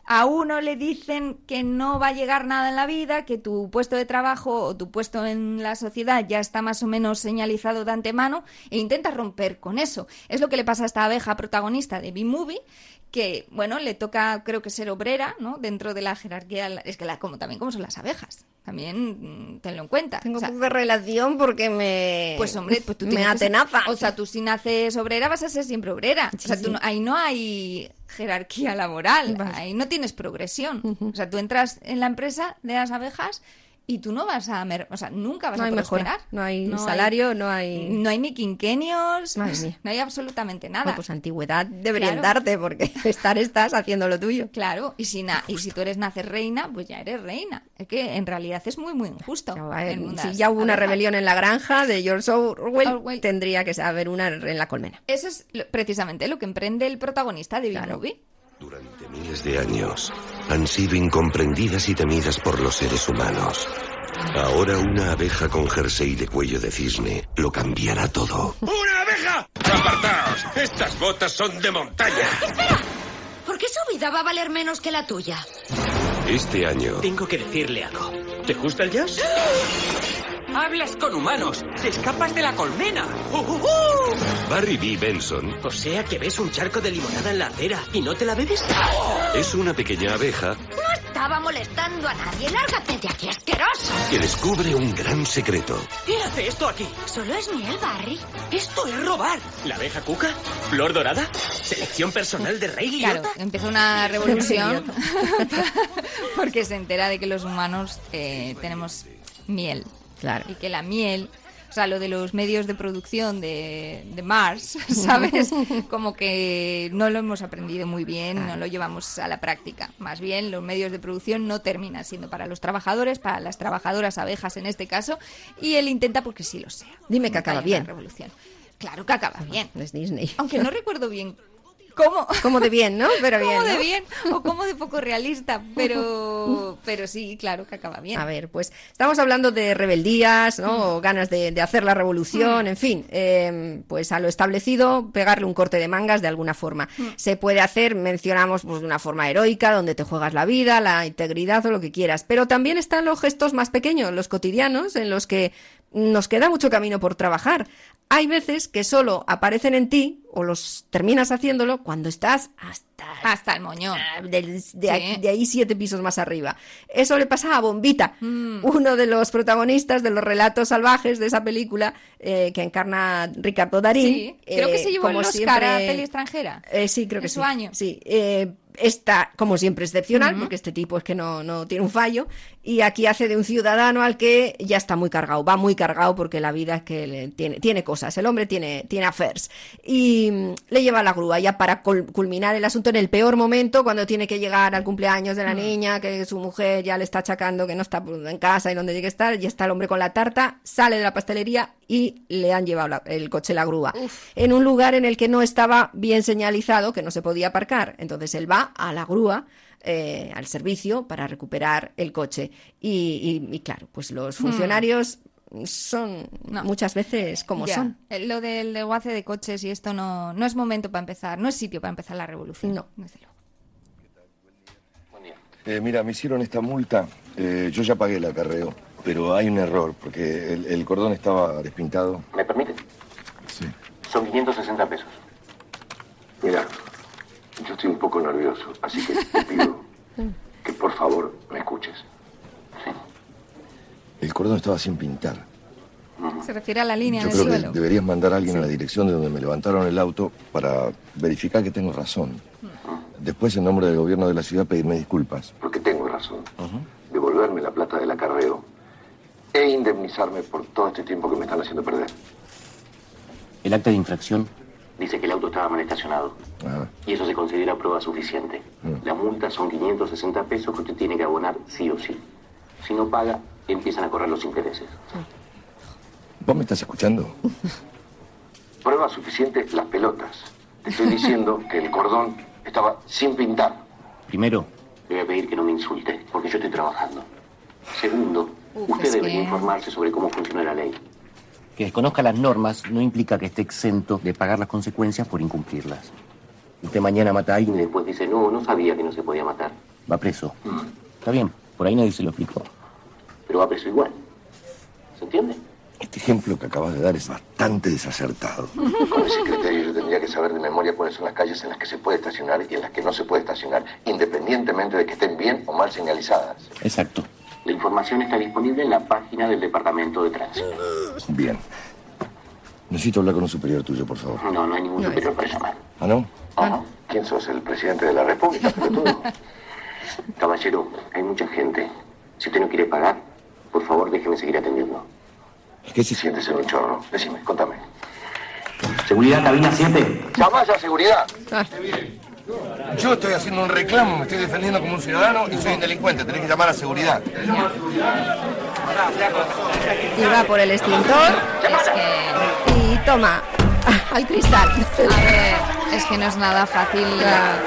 Speaker 2: a uno le dicen que no va a llegar nada en la vida, que tu puesto de trabajo o tu puesto en la sociedad ya está más o menos señalizado de antemano e intentas romper con eso. Es lo que le pasa a esta abeja protagonista de B-Movie, que, bueno, le toca, creo que ser obrera, ¿no? Dentro de la jerarquía, es que la, como también como son las abejas, también mm, tenlo en cuenta.
Speaker 3: Tengo
Speaker 2: O sea,
Speaker 3: poca relación porque me.
Speaker 2: pues hombre, pues tú
Speaker 3: me atenaza.
Speaker 2: O sea, tú si naces obrera vas a ser siempre obrera. o sea, tú no- ahí no hay jerarquía laboral, ahí no tienes progresión. O sea, tú entras en la empresa de las abejas y tú no vas a, mer- o sea, nunca vas
Speaker 3: no
Speaker 2: a
Speaker 3: hay
Speaker 2: prosperar.
Speaker 3: no hay salario, no hay.
Speaker 2: no hay ni quinquenios,
Speaker 3: Madre mía.
Speaker 2: no hay absolutamente nada.
Speaker 3: Bueno, pues antigüedad deberían
Speaker 2: Claro.
Speaker 3: darte porque estar estás haciendo lo tuyo.
Speaker 2: Claro, y si, na- y si tú eres nacer reina, pues ya eres reina. Es que en realidad es muy, muy injusto. el mundo de
Speaker 3: Si ya hubo una rebelión en la granja de George Orwell,
Speaker 2: Orwell.
Speaker 3: tendría que haber una en la colmena.
Speaker 2: Eso es lo- precisamente lo que emprende el protagonista de Big Movie.
Speaker 16: Durante miles de años han sido incomprendidas y temidas por los seres humanos. Ahora una abeja con jersey de cuello de cisne lo cambiará todo.
Speaker 15: ¡Una abeja! ¡Apartaos! Estas botas son de montaña.
Speaker 14: ¿Por qué su vida va a valer menos que la tuya?
Speaker 16: Este año
Speaker 10: Tengo que decirle algo. ¿Te gusta el jazz?
Speaker 15: ¡Hablas con humanos! ¡Te escapas de la colmena!
Speaker 16: Barry B. Benson
Speaker 10: O sea que ves un charco de limonada en la acera y no te la bebes.
Speaker 16: es una pequeña abeja
Speaker 14: No estaba molestando a nadie. Lárgate de aquí, asqueroso.
Speaker 16: que descubre un gran secreto.
Speaker 10: ¿Qué hace esto aquí?
Speaker 14: Solo es miel, Barry.
Speaker 10: Esto es robar. ¿La abeja cuca? ¿Flor dorada? ¿Selección personal de Rey
Speaker 2: Claro,
Speaker 10: Liotta?
Speaker 2: empieza una revolución porque se entera de que los humanos eh, tenemos miel.
Speaker 3: Claro.
Speaker 2: Y que la miel O sea, lo de los medios de producción de, de Mars, ¿sabes? Como que no lo hemos aprendido muy bien, no lo llevamos a la práctica. Más bien, los medios de producción no terminan siendo para los trabajadores, para las trabajadoras abejas en este caso, y él intenta porque sí lo sea.
Speaker 3: Dime que acaba bien.
Speaker 2: revolución. Claro que acaba bien.
Speaker 3: Es Disney.
Speaker 2: Aunque no recuerdo bien cómo.
Speaker 3: Como de bien, ¿no? Pero bien.
Speaker 2: Como de bien o como de poco realista, pero, pero sí, claro que acaba bien.
Speaker 3: A ver, pues estamos hablando de rebeldías, ¿no? O ganas de, de hacer la revolución, en fin, eh, pues a lo establecido, pegarle un corte de mangas de alguna forma. Se puede hacer, mencionamos, pues de una forma heroica, donde te juegas la vida, la integridad o lo que quieras. Pero también están los gestos más pequeños, los cotidianos, en los que nos queda mucho camino por trabajar. Hay veces que solo aparecen en ti, o los terminas haciéndolo, cuando estás hasta,
Speaker 2: hasta el moñón.
Speaker 3: de, de
Speaker 2: Sí.
Speaker 3: ahí- de ahí siete pisos más arriba. Eso le pasa a Bombita,
Speaker 2: Mm.
Speaker 3: uno de los protagonistas de los relatos salvajes de esa película eh, que encarna Ricardo Darín.
Speaker 2: Sí, creo que
Speaker 3: Eh,
Speaker 2: se llevó el Oscar a
Speaker 3: siempre-
Speaker 2: peli extranjera.
Speaker 3: eh, sí, creo que
Speaker 2: en
Speaker 3: sí.
Speaker 2: su año.
Speaker 3: Sí, está como siempre excepcional, porque este tipo es que no, no tiene un fallo, y aquí hace de un ciudadano al que ya está muy cargado, va muy cargado porque la vida es que le- tiene, tiene cosas, el hombre tiene, tiene affairs. Y mm, le lleva a la grúa ya para cul- culminar el asunto en el peor momento, cuando tiene que llegar al cumpleaños de la niña, que su mujer ya le está achacando que no está en casa y donde tiene que estar, y está el hombre con la tarta, sale de la pastelería y le han llevado la- el coche la grúa. En un lugar en el que no estaba bien señalizado, que no se podía aparcar. Entonces él va a la grúa. Eh, al servicio para recuperar el coche y, y- y claro pues los
Speaker 2: Hmm.
Speaker 3: funcionarios son
Speaker 2: No.
Speaker 3: muchas veces como
Speaker 2: Ya.
Speaker 3: son
Speaker 2: Eh, Lo del desguace de coches y esto no, no es momento para empezar, no es sitio para empezar la revolución.
Speaker 3: No.
Speaker 2: desde luego.
Speaker 17: Eh, mira, me hicieron esta multa. Eh, yo ya pagué el acarreo, pero hay un error, porque el, el cordón estaba despintado.
Speaker 18: ¿Me permite?
Speaker 17: Sí.
Speaker 18: Son 560 pesos.
Speaker 16: Mira, yo estoy un poco nervioso, así que te pido que por favor me escuches.
Speaker 17: El cordón estaba sin pintar.
Speaker 2: Se refiere a la línea
Speaker 17: Yo
Speaker 2: del
Speaker 17: creo que deberías mandar a alguien a la dirección de donde me levantaron el auto para verificar que tengo razón. Después, en nombre del gobierno de la ciudad, pedirme disculpas.
Speaker 16: Porque tengo razón. Devolverme la plata del acarreo e indemnizarme por todo este tiempo que me están haciendo perder.
Speaker 18: El acta de infracción dice que el auto estaba mal estacionado.
Speaker 17: Ah,
Speaker 18: Y eso se considera prueba suficiente.
Speaker 17: Mm.
Speaker 18: La multa son 560 pesos que usted tiene que abonar sí o sí. Si no paga, empiezan a correr los intereses.
Speaker 17: ¿Vos me estás escuchando?
Speaker 16: Prueba suficiente las pelotas. Te estoy diciendo que el cordón estaba sin pintar.
Speaker 18: Primero, le voy a pedir que no me insulte, porque yo estoy trabajando. Segundo,
Speaker 2: Uf,
Speaker 18: usted debería
Speaker 2: que-
Speaker 18: informarse sobre cómo funciona la ley. Que desconozca las normas no implica que esté exento de pagar las consecuencias por incumplirlas. Usted mañana mata a alguien y después dice, no, no sabía que no se podía matar. Va preso. Está bien, por ahí nadie se lo explicó. Pero va preso igual. ¿Se entiende?
Speaker 17: Este ejemplo que acabas de dar es bastante desacertado.
Speaker 16: Con ese criterio yo tendría que saber de memoria cuáles son las calles en las que se puede estacionar y en las que no se puede estacionar, independientemente de que estén bien o mal señalizadas.
Speaker 18: Exacto. La información está disponible en la página del Departamento de Tránsito.
Speaker 17: Bien. Necesito hablar con un superior tuyo, por favor.
Speaker 18: No, no hay ningún superior para llamar.
Speaker 17: ¿Ah, no?
Speaker 18: Ajá.
Speaker 16: ¿Quién sos? ¿El presidente de la República? pelotudo?
Speaker 18: Caballero, hay mucha gente. Si usted no quiere pagar, por favor déjeme seguir atendiendo.
Speaker 17: ¿Qué si
Speaker 16: sientes en un chorro? Decime, contame.
Speaker 18: Seguridad, cabina 7.
Speaker 16: ¡Llamás a seguridad!
Speaker 17: Yo estoy haciendo un reclamo, me estoy defendiendo como un ciudadano y soy un delincuente. Tenés que llamar a seguridad.
Speaker 3: y va por el extintor y toma al cristal
Speaker 2: A ver, es que no es nada fácil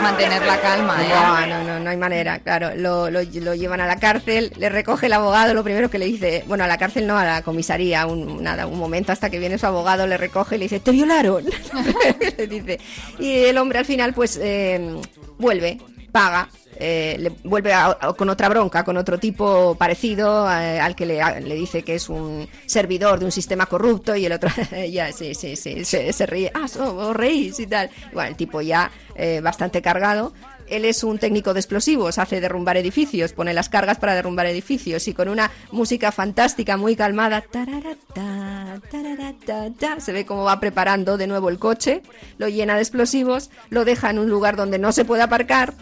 Speaker 2: mantener la calma, ¿eh?
Speaker 3: No, no, no, no hay manera, claro. Lo, lo- lo llevan a la cárcel, le recoge el abogado, lo primero que le dice, bueno, a la cárcel no, a la comisaría, un, nada, un momento hasta que viene su abogado, le recoge y le dice, te violaron. le dice. Y el hombre al final, pues, eh, vuelve, paga. eh, le vuelve a- con otra bronca, con otro tipo parecido eh, al que le, a- le dice que es un servidor de un sistema corrupto y el otro ya sí, sí, sí, se, ríe, ah, so- os reís y tal. Bueno, el tipo ya eh, bastante cargado. Él es un técnico de explosivos, hace derrumbar edificios, pone las cargas para derrumbar edificios y con una música fantástica, muy calmada, tararata, tararata, ta, se ve cómo va preparando de nuevo el coche, lo llena de explosivos, lo deja en un lugar donde no se puede aparcar,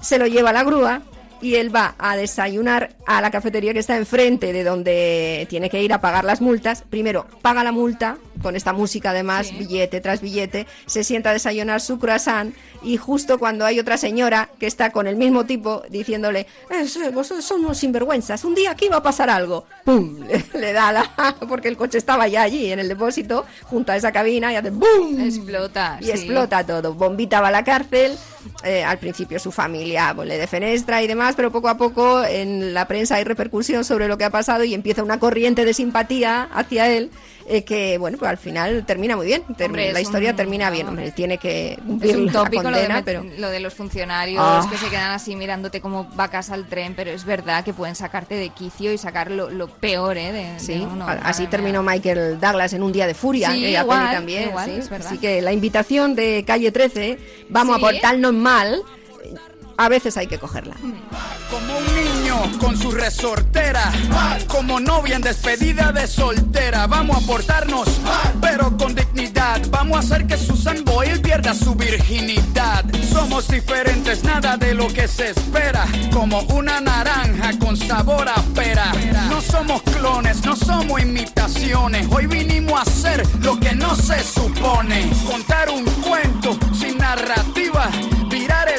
Speaker 3: se lo lleva la grúa y él va a desayunar a la cafetería que está enfrente de donde tiene que ir a pagar las multas. Primero paga la multa con esta música además, billete tras billete, se sienta a desayunar su croissant y justo cuando hay otra señora que está con el mismo tipo diciéndole, "Es- eh, vosotros somos sinvergüenzas, un día aquí va a pasar algo, ¡pum! Le, le da la... porque el coche estaba ya allí en el depósito, junto a esa cabina y hace ¡bum!
Speaker 2: Explota.
Speaker 3: Y
Speaker 2: sí.
Speaker 3: explota todo. Bombita va a la cárcel. eh, al principio su familia pues, le defenestra y demás, pero poco a poco en la prensa hay repercusión sobre lo que ha pasado y empieza una corriente de simpatía hacia él. eh, que bueno, pues al final termina muy bien. Term-
Speaker 2: Hombre,
Speaker 3: la historia
Speaker 2: un-
Speaker 3: termina bien. Hombre, él tiene que cumplir
Speaker 2: Es un
Speaker 3: la
Speaker 2: tópico lo, de
Speaker 3: pero
Speaker 2: lo de los funcionarios
Speaker 3: Ah.
Speaker 2: que se quedan así mirándote como vacas al tren, pero es verdad que pueden sacarte de quicio y sacar lo, lo peor ¿eh? de, uno.
Speaker 3: así terminó Michael Douglas en un día de furia,
Speaker 2: Sí, igual,
Speaker 3: también.
Speaker 2: igual,
Speaker 3: sí. Así que la invitación de Calle 13, vamos
Speaker 2: Sí.
Speaker 3: a portarnos mal, a veces hay que cogerla.
Speaker 19: Como un niño con su resortera, como novia en despedida de soltera. Vamos a portarnos, pero con dignidad. Vamos a hacer que Susan Boyle pierda su virginidad. Somos diferentes, nada de lo que se espera. Como una naranja con sabor a pera. No somos clones, no somos imitaciones. Hoy vinimos a hacer lo que no se supone. Contar un cuento sin narrativa.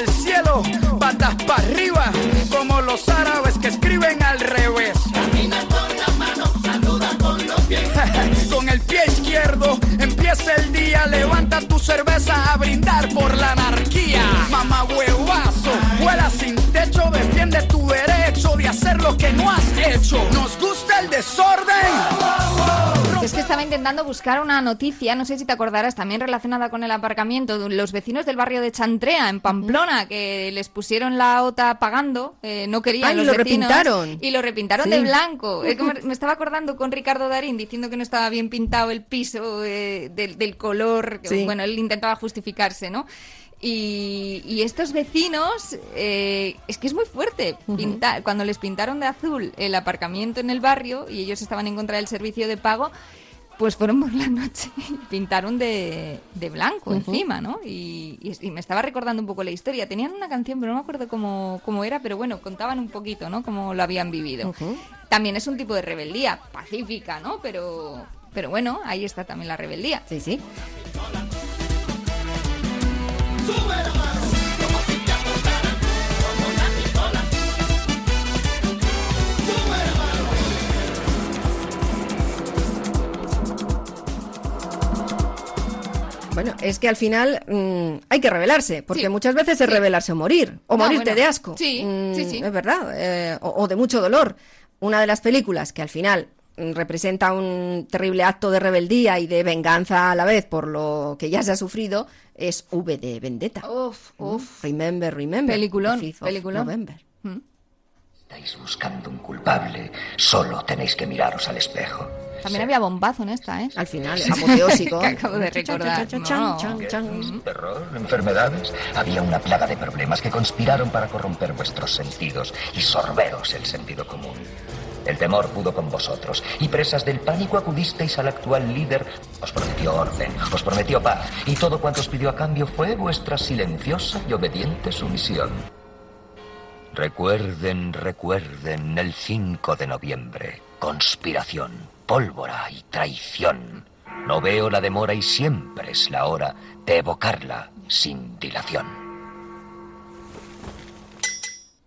Speaker 19: El cielo, patas para arriba. Como los árabes que escriben al revés. Camina con la mano, saluda con los pies. con el pie izquierdo empieza el día. Levanta tu cerveza a brindar por la anarquía. Mamá huevazo, vuela sin techo. Defiende tu derecho de hacer lo que no has hecho. Nos gusta el desorden.
Speaker 2: Es que estaba intentando buscar una noticia, no sé si te acordarás, también relacionada con el aparcamiento, los vecinos del barrio de Chantrea, en Pamplona, que les pusieron la OTA pagando, eh, no querían
Speaker 3: Ay,
Speaker 2: los
Speaker 3: lo
Speaker 2: vecinos,
Speaker 3: repintaron.
Speaker 2: Y lo repintaron
Speaker 3: Sí.
Speaker 2: de blanco. Es que me, estaba acordando con Ricardo Darín diciendo que no estaba bien pintado el piso eh, del, del color, que,
Speaker 3: Sí.
Speaker 2: bueno, él intentaba justificarse, ¿no? Y, y estos vecinos, eh, es que es muy fuerte. pintar Cuando les pintaron de azul el aparcamiento en el barrio y ellos estaban en contra del servicio de pago, pues fueron por la noche y pintaron de, de blanco encima, ¿no? Y, y- y me estaba recordando un poco la historia. Tenían una canción, pero no me acuerdo cómo, cómo era, pero bueno, contaban un poquito, ¿no? Cómo lo habían vivido. También es un tipo de rebeldía, pacífica, ¿no? Pero, pero bueno, ahí está también la rebeldía.
Speaker 3: Sí, sí. Bueno, es que al final mm, hay que rebelarse, porque
Speaker 2: Sí.
Speaker 3: muchas veces es
Speaker 2: Sí.
Speaker 3: rebelarse o morir, o
Speaker 2: Ah,
Speaker 3: morirte
Speaker 2: bueno.
Speaker 3: de asco.
Speaker 2: Sí,
Speaker 3: Mm,
Speaker 2: sí, sí.
Speaker 3: Es verdad, eh, o, o de mucho dolor. Una de las películas que al final representa un terrible acto de rebeldía y de venganza a la vez por lo que ya se ha sufrido es V de Vendetta.
Speaker 2: Uf, uf.
Speaker 3: Remember, remember.
Speaker 2: Peliculón,
Speaker 3: the 5th of
Speaker 2: peliculón.
Speaker 3: November.
Speaker 20: Estáis buscando un culpable. Solo tenéis que miraros al espejo.
Speaker 2: También había bombazo en esta, ¿eh?
Speaker 3: Al final, apoteósico.
Speaker 2: que acabo de recordar.
Speaker 3: Chan, chan,
Speaker 2: No.
Speaker 3: chan, chan.
Speaker 20: Terror, enfermedades. Había una plaga de problemas que conspiraron para corromper vuestros sentidos y sorberos el sentido común. El temor pudo con vosotros y presas del pánico acudisteis al actual líder. Os prometió orden, os prometió paz y todo cuanto os pidió a cambio fue vuestra silenciosa y obediente sumisión. Recuerden, recuerden el 5 de noviembre. Conspiración, pólvora y traición. No veo la demora y siempre es la hora de evocarla sin dilación.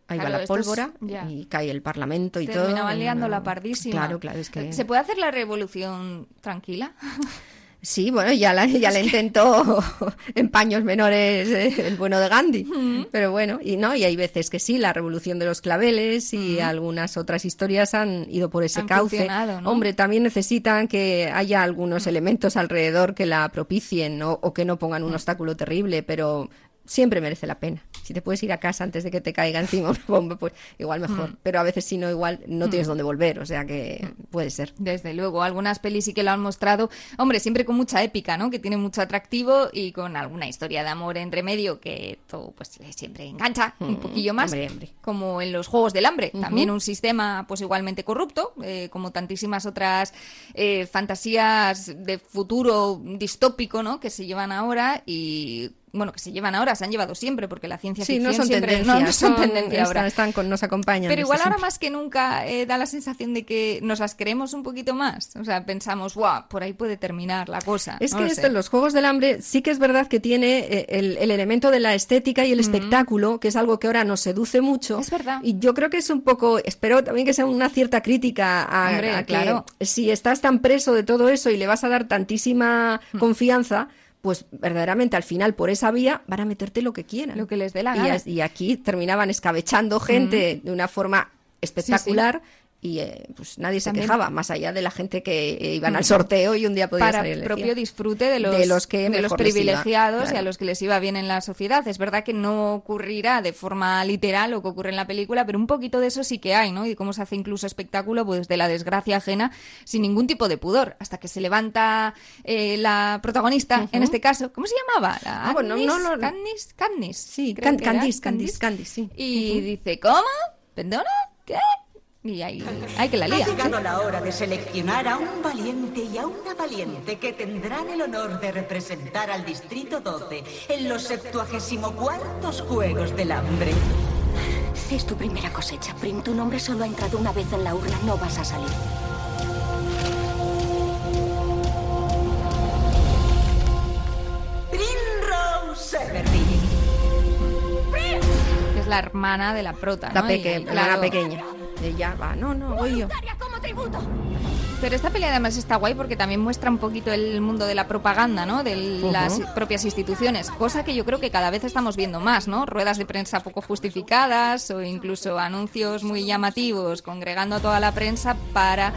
Speaker 3: Ahí
Speaker 2: Claro,
Speaker 3: va la
Speaker 2: esto es-
Speaker 3: pólvora y cae el parlamento y todo.
Speaker 2: Terminaban liando la pardísima.
Speaker 3: Claro, claro, es que...
Speaker 2: ¿Se puede hacer la revolución tranquila?
Speaker 3: Sí, bueno, ya la, ya la intentó en paños menores eh, el bueno de Gandhi. Pero bueno, y no, y hay veces que sí, la revolución de los claveles y algunas otras historias han ido por ese
Speaker 2: Han
Speaker 3: cauce. Hombre, también necesitan que haya algunos elementos alrededor que la propicien ¿no? o que no pongan un obstáculo terrible, pero siempre merece la pena. Si te puedes ir a casa antes de que te caiga encima una bomba, pues igual mejor.
Speaker 2: Mm.
Speaker 3: Pero a veces si no, igual no tienes
Speaker 2: Mm.
Speaker 3: dónde volver, o sea que puede ser.
Speaker 2: Desde luego, algunas pelis sí que lo han mostrado, hombre, siempre con mucha épica, ¿no? Que tiene mucho atractivo y con alguna historia de amor entre medio que todo, pues, siempre engancha un
Speaker 3: Mm,
Speaker 2: poquillo más.
Speaker 3: hombre, hombre.
Speaker 2: Como en los Juegos del Hambre, también un sistema, pues, igualmente corrupto, eh, como tantísimas otras eh, fantasías de futuro distópico, ¿no? Que se llevan ahora y bueno, que se llevan ahora, se han llevado siempre, porque la ciencia
Speaker 3: Sí,
Speaker 2: ficción
Speaker 3: no son
Speaker 2: siempre
Speaker 3: tendencias,
Speaker 2: no, no son,
Speaker 3: son-
Speaker 2: tendencia ahora.
Speaker 3: están con- nos acompañan
Speaker 2: Pero igual ahora
Speaker 3: siempre.
Speaker 2: más que nunca eh, da la sensación de que nos las creemos un poquito más. O sea, pensamos, guau, por ahí puede terminar la cosa.
Speaker 3: Es
Speaker 2: No
Speaker 3: que
Speaker 2: lo
Speaker 3: esto, los Juegos del Hambre sí que es verdad que tiene eh, el, el elemento de la estética y el espectáculo, que es algo que ahora nos seduce mucho. Es
Speaker 2: verdad.
Speaker 3: Y yo creo que es un poco, espero también que sea una cierta crítica a,
Speaker 2: Hombre,
Speaker 3: a que
Speaker 2: claro.
Speaker 3: si estás tan preso de todo eso y le vas a dar tantísima
Speaker 2: Hmm.
Speaker 3: confianza, pues verdaderamente al final por esa vía van a meterte lo que quieran.
Speaker 2: Lo que les dé la gana.
Speaker 3: Y, aquí terminaban escabechando gente de una forma espectacular. Y eh, pues nadie se
Speaker 2: También-
Speaker 3: quejaba, más allá de la gente que eh, iban al
Speaker 2: Mm.
Speaker 3: sorteo y un día podía
Speaker 2: para
Speaker 3: salir elegida.
Speaker 2: propio disfrute de los,
Speaker 3: De los que
Speaker 2: de los
Speaker 3: iba,
Speaker 2: privilegiados y a los que les iba bien en la sociedad. Es verdad que no ocurrirá de forma literal lo que ocurre en la película, pero un poquito de eso sí que hay, ¿no? Y cómo se hace incluso espectáculo pues de la desgracia ajena sin ningún tipo de pudor, hasta que se levanta eh, la protagonista, en este caso, ¿cómo se llamaba? La
Speaker 3: Ah,
Speaker 2: Agnes,
Speaker 3: no
Speaker 2: Katniss, Katniss,
Speaker 3: Sí, Can- Candice, Candice, Candice, sí.
Speaker 2: Y dice, ¿cómo? ¿Perdona? ¿Qué? Y ahí, hay que la lía.
Speaker 21: Ha llegado la hora de seleccionar a un valiente y a una valiente que tendrán el honor de representar al Distrito 12 en los 74 Juegos del Hambre.
Speaker 11: Es tu primera cosecha, Prim. Tu nombre solo ha entrado una vez en la urna. No vas a salir.
Speaker 21: Primrose Everdeen.
Speaker 2: Que es la hermana de la prota,
Speaker 3: La
Speaker 2: ¿no?
Speaker 3: peque-
Speaker 2: Y,
Speaker 3: la pequeña. Ella va, no, no, voy yo.
Speaker 2: Pero esta pelea además está guay porque también muestra un poquito el mundo de la propaganda, ¿no? De las propias instituciones, cosa que yo creo que cada vez estamos viendo más, ¿no? Ruedas de prensa poco justificadas o incluso anuncios muy llamativos congregando a toda la prensa para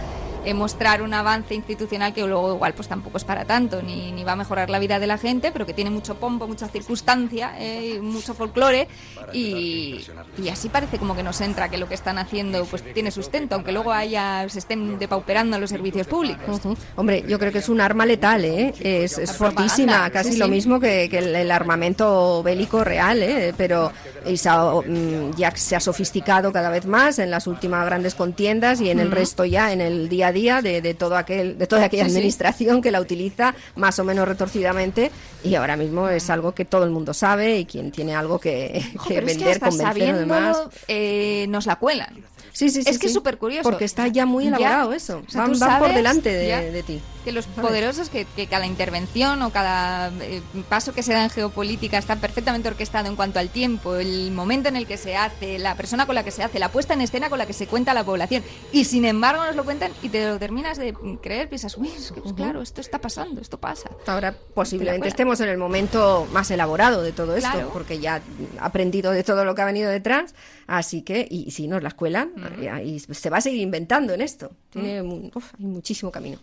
Speaker 2: eh, mostrar un avance institucional que luego igual pues tampoco es para tanto, ni, ni va a mejorar la vida de la gente, pero que tiene mucho pompo, mucha circunstancia, eh, y mucho folclore y, y así parece como que nos entra que lo que están haciendo pues tiene sustento, aunque luego haya se estén depauperando los servicios públicos.
Speaker 3: Hombre, yo creo que es un arma letal, ¿eh? Es, fortísima, casi
Speaker 2: sí,
Speaker 3: lo
Speaker 2: sí.
Speaker 3: mismo que, que el, el armamento bélico real, ¿eh? Pero se ha, mm, ya se ha sofisticado cada vez más en las últimas grandes contiendas y en el resto ya, en el día a día de, de todo aquel, de toda aquella
Speaker 2: Sí,
Speaker 3: administración que la utiliza más o menos retorcidamente y ahora mismo es algo que todo el mundo sabe y quien tiene algo que,
Speaker 2: Ojo,
Speaker 3: que
Speaker 2: pero es que
Speaker 3: vender, convencer o demás.
Speaker 2: sabiéndolo, eh, nos la cuelan.
Speaker 3: Sí, sí, sí.
Speaker 2: es que
Speaker 3: sí.
Speaker 2: es súper curioso.
Speaker 3: Porque está ya muy
Speaker 2: Ya.
Speaker 3: elaborado eso.
Speaker 2: O sea,
Speaker 3: van por delante de ti.
Speaker 2: Que los poderosos, que, que cada intervención o cada eh, paso que se da en geopolítica está perfectamente orquestado en cuanto al tiempo, el momento en el que se hace, la persona con la que se hace, la puesta en escena con la que se cuenta la población. Y sin embargo nos lo cuentan y te lo terminas de creer, piensas, uy, es que pues, claro, esto está pasando, esto pasa.
Speaker 3: Ahora posiblemente
Speaker 2: cuelan.
Speaker 3: estemos en el momento más elaborado de todo esto,
Speaker 2: Claro.
Speaker 3: porque ya ha aprendido de todo lo que ha venido detrás, así que, y, si nos la escuelan, ya, y se va a seguir inventando en esto. Tiene mu- uf, hay muchísimo camino.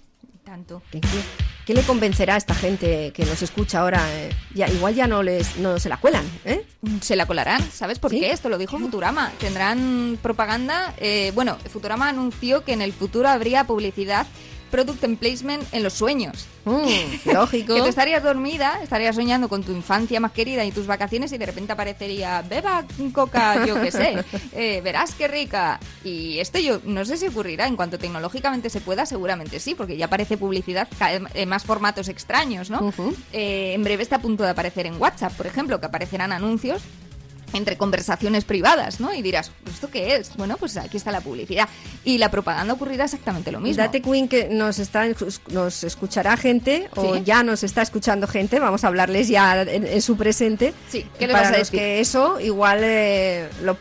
Speaker 2: Tanto.
Speaker 3: ¿Qué, qué- qué le convencerá a esta gente que nos escucha ahora? eh? Ya, igual ya no les no se la cuelan, ¿eh?
Speaker 2: Se la colarán, ¿sabes por
Speaker 3: ¿Sí?
Speaker 2: qué? Esto lo dijo Futurama. Tendrán propaganda. eh, bueno, Futurama anunció que en el futuro habría publicidad, product placement en los sueños.
Speaker 3: Mm, lógico.
Speaker 2: Que tú estarías dormida, estarías soñando con tu infancia más querida y tus vacaciones y de repente aparecería, beba coca, yo qué sé, eh, verás qué rica. Y esto yo no sé si ocurrirá en cuanto tecnológicamente se pueda, seguramente sí, porque ya aparece publicidad en más formatos extraños, ¿no? Eh, en breve está a punto de aparecer en WhatsApp, por ejemplo, que aparecerán anuncios entre conversaciones privadas, ¿no? Y dirás, ¿esto qué es? Bueno, pues aquí está la publicidad. Y la propaganda ocurrirá exactamente lo mismo.
Speaker 3: Date Queen que nos está nos escuchará gente o ya nos está escuchando gente, vamos a hablarles ya en, en su presente.
Speaker 2: Sí, ¿qué le
Speaker 3: para
Speaker 2: vas a
Speaker 3: los
Speaker 2: decir?
Speaker 3: que eso igual eh, lo-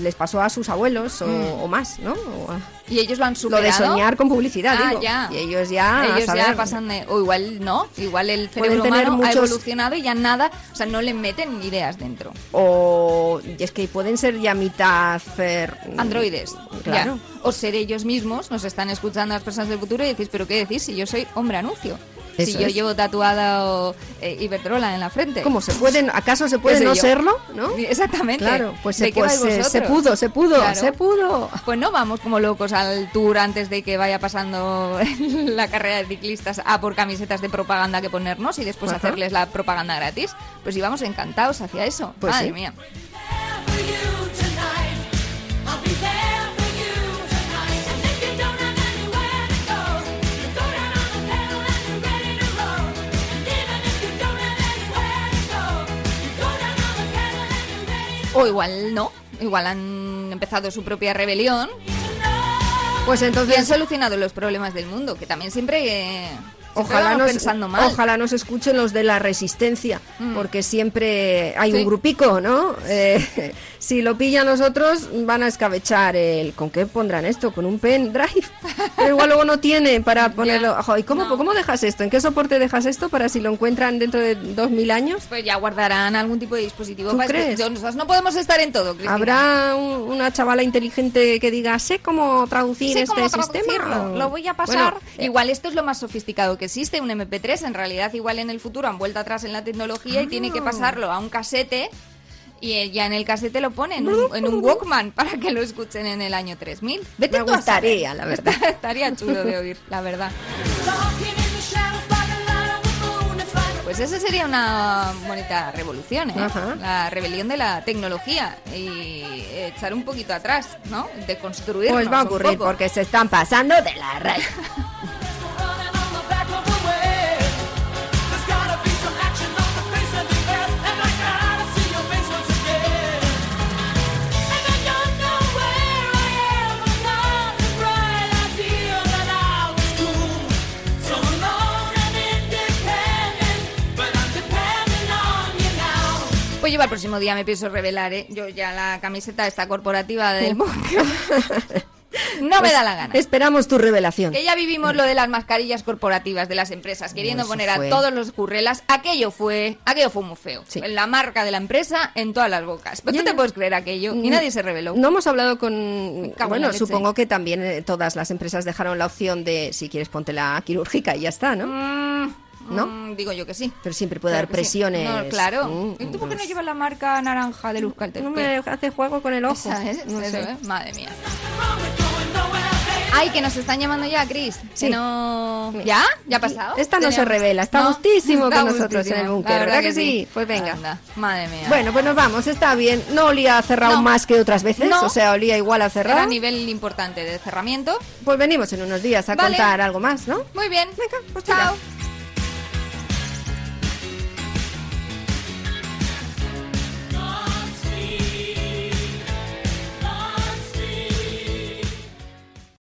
Speaker 3: les pasó a sus abuelos o,
Speaker 2: Mm.
Speaker 3: o más, ¿no? O a-
Speaker 2: Y ellos lo han
Speaker 3: lo
Speaker 2: superado.
Speaker 3: de soñar con publicidad,
Speaker 2: Ah,
Speaker 3: digo.
Speaker 2: ya.
Speaker 3: Y ellos ya
Speaker 2: Ellos ya pasan de... O igual no, igual el cerebro humano ha evolucionado y ya nada, o sea, no le meten ideas dentro.
Speaker 3: o y es que pueden ser ya mitad fer-
Speaker 2: Androides,
Speaker 3: Claro.
Speaker 2: ya. O ser ellos mismos, nos están escuchando las personas del futuro y decís, ¿pero qué decís si yo soy hombre anuncio? si yo
Speaker 3: es.
Speaker 2: llevo tatuada eh, Iberdrola en la frente.
Speaker 3: ¿Cómo se pueden, acaso se puede
Speaker 2: ¿Qué sé
Speaker 3: no
Speaker 2: yo?
Speaker 3: serlo, no?
Speaker 2: Exactamente.
Speaker 3: Claro, pues,
Speaker 2: ¿De
Speaker 3: se, pues se, pudo, se pudo,
Speaker 2: Claro.
Speaker 3: se pudo.
Speaker 2: Pues no vamos como locos al tour antes de que vaya pasando la carrera de ciclistas a por camisetas de propaganda que ponernos y después
Speaker 3: Ajá.
Speaker 2: hacerles la propaganda gratis. Pues íbamos encantados hacia eso.
Speaker 3: Pues
Speaker 2: Madre
Speaker 3: sí.
Speaker 2: mía. O igual no, igual han empezado su propia rebelión.
Speaker 3: Pues
Speaker 2: Y han
Speaker 3: entonces,
Speaker 2: solucionado los problemas del mundo, que también siempre, eh, siempre
Speaker 3: ojalá nos,
Speaker 2: pensando mal.
Speaker 3: ojalá nos escuchen los de la resistencia,
Speaker 2: Mm.
Speaker 3: porque siempre hay
Speaker 2: Sí.
Speaker 3: un grupico, ¿no? Eh, si lo pillan nosotros, van a escabechar el... ¿Con qué pondrán esto? ¿Con un pendrive? Pero igual luego no tiene para ponerlo... Ojo, ¿Y cómo, cómo dejas esto? ¿En qué soporte dejas esto para si lo encuentran dentro de dos mil años?
Speaker 2: Pues ya guardarán algún tipo de dispositivo.
Speaker 3: ¿Tú
Speaker 2: para
Speaker 3: crees?
Speaker 2: Nosotros no podemos estar en todo, Cristina.
Speaker 3: ¿Habrá un- una chavala inteligente que diga, sé cómo traducir
Speaker 2: sé
Speaker 3: este
Speaker 2: cómo sistema?
Speaker 3: sistema?
Speaker 2: Lo voy a pasar.
Speaker 3: Bueno, eh,
Speaker 2: igual esto es lo más sofisticado que existe, un MP3. En realidad, igual en el futuro han vuelto atrás en la tecnología y tiene que
Speaker 3: Ah.
Speaker 2: pasarlo a un casete. Y eh, ya en el casete lo ponen en un, en un Walkman para que lo escuchen en el año 3000. Vete
Speaker 3: Me
Speaker 2: tú a
Speaker 3: gustaría,
Speaker 2: saber.
Speaker 3: la verdad.
Speaker 2: Estaría chulo de oír, la verdad. Pues esa sería una bonita revolución, ¿eh? La rebelión de la tecnología y echar un poquito atrás, ¿no? De construir.
Speaker 3: Pues va a ocurrir porque se están pasando de la raya.
Speaker 2: Pues yo para el próximo día me pienso revelar, ¿eh? Yo ya la camiseta esta corporativa del no me
Speaker 3: Pues
Speaker 2: da la gana.
Speaker 3: Esperamos tu revelación.
Speaker 2: Que ya vivimos lo de las mascarillas corporativas de las empresas, queriendo
Speaker 3: Eso
Speaker 2: poner a
Speaker 3: fue.
Speaker 2: todos los currelas. Aquello fue, aquello fue muy feo. La marca de la empresa en todas las bocas. Pero tú te puedes creer aquello y nadie se reveló.
Speaker 3: No hemos hablado con... Bueno, supongo que también eh, todas las empresas dejaron la opción de, si quieres, ponte la quirúrgica y ya está, ¿no? ¿No?
Speaker 2: Mm, digo yo que sí.
Speaker 3: Pero siempre puede
Speaker 2: Claro
Speaker 3: haber
Speaker 2: sí.
Speaker 3: presiones.
Speaker 2: No, claro.
Speaker 3: Mm,
Speaker 2: ¿Y tú por qué no llevas la marca naranja de Luzcalter?
Speaker 3: No me hace juego con el ojo.
Speaker 2: Esa es,
Speaker 3: no
Speaker 2: eso,
Speaker 3: sé.
Speaker 2: ¿eh? Madre mía. Ay, que nos están llamando ya, Cris.
Speaker 3: Sí.
Speaker 2: No... ¿Ya? ¿Ya ha pasado?
Speaker 3: Esta no se revela, está
Speaker 2: ¿No?
Speaker 3: gustísimo
Speaker 2: Está
Speaker 3: con nosotros
Speaker 2: gustísimo.
Speaker 3: en el búnker,
Speaker 2: La
Speaker 3: ¿verdad que sí? Pues venga.
Speaker 2: Anda, madre mía.
Speaker 3: Bueno, pues nos vamos, está bien. No olía a cerrado
Speaker 2: No.
Speaker 3: más que otras veces,
Speaker 2: No.
Speaker 3: o sea, olía igual a
Speaker 2: Era
Speaker 3: cerrado.
Speaker 2: a nivel importante de cerramiento.
Speaker 3: Pues venimos en unos días a
Speaker 2: Vale.
Speaker 3: contar algo más, ¿no?
Speaker 2: Muy bien.
Speaker 3: Venga, pues
Speaker 2: Chao.
Speaker 3: tira.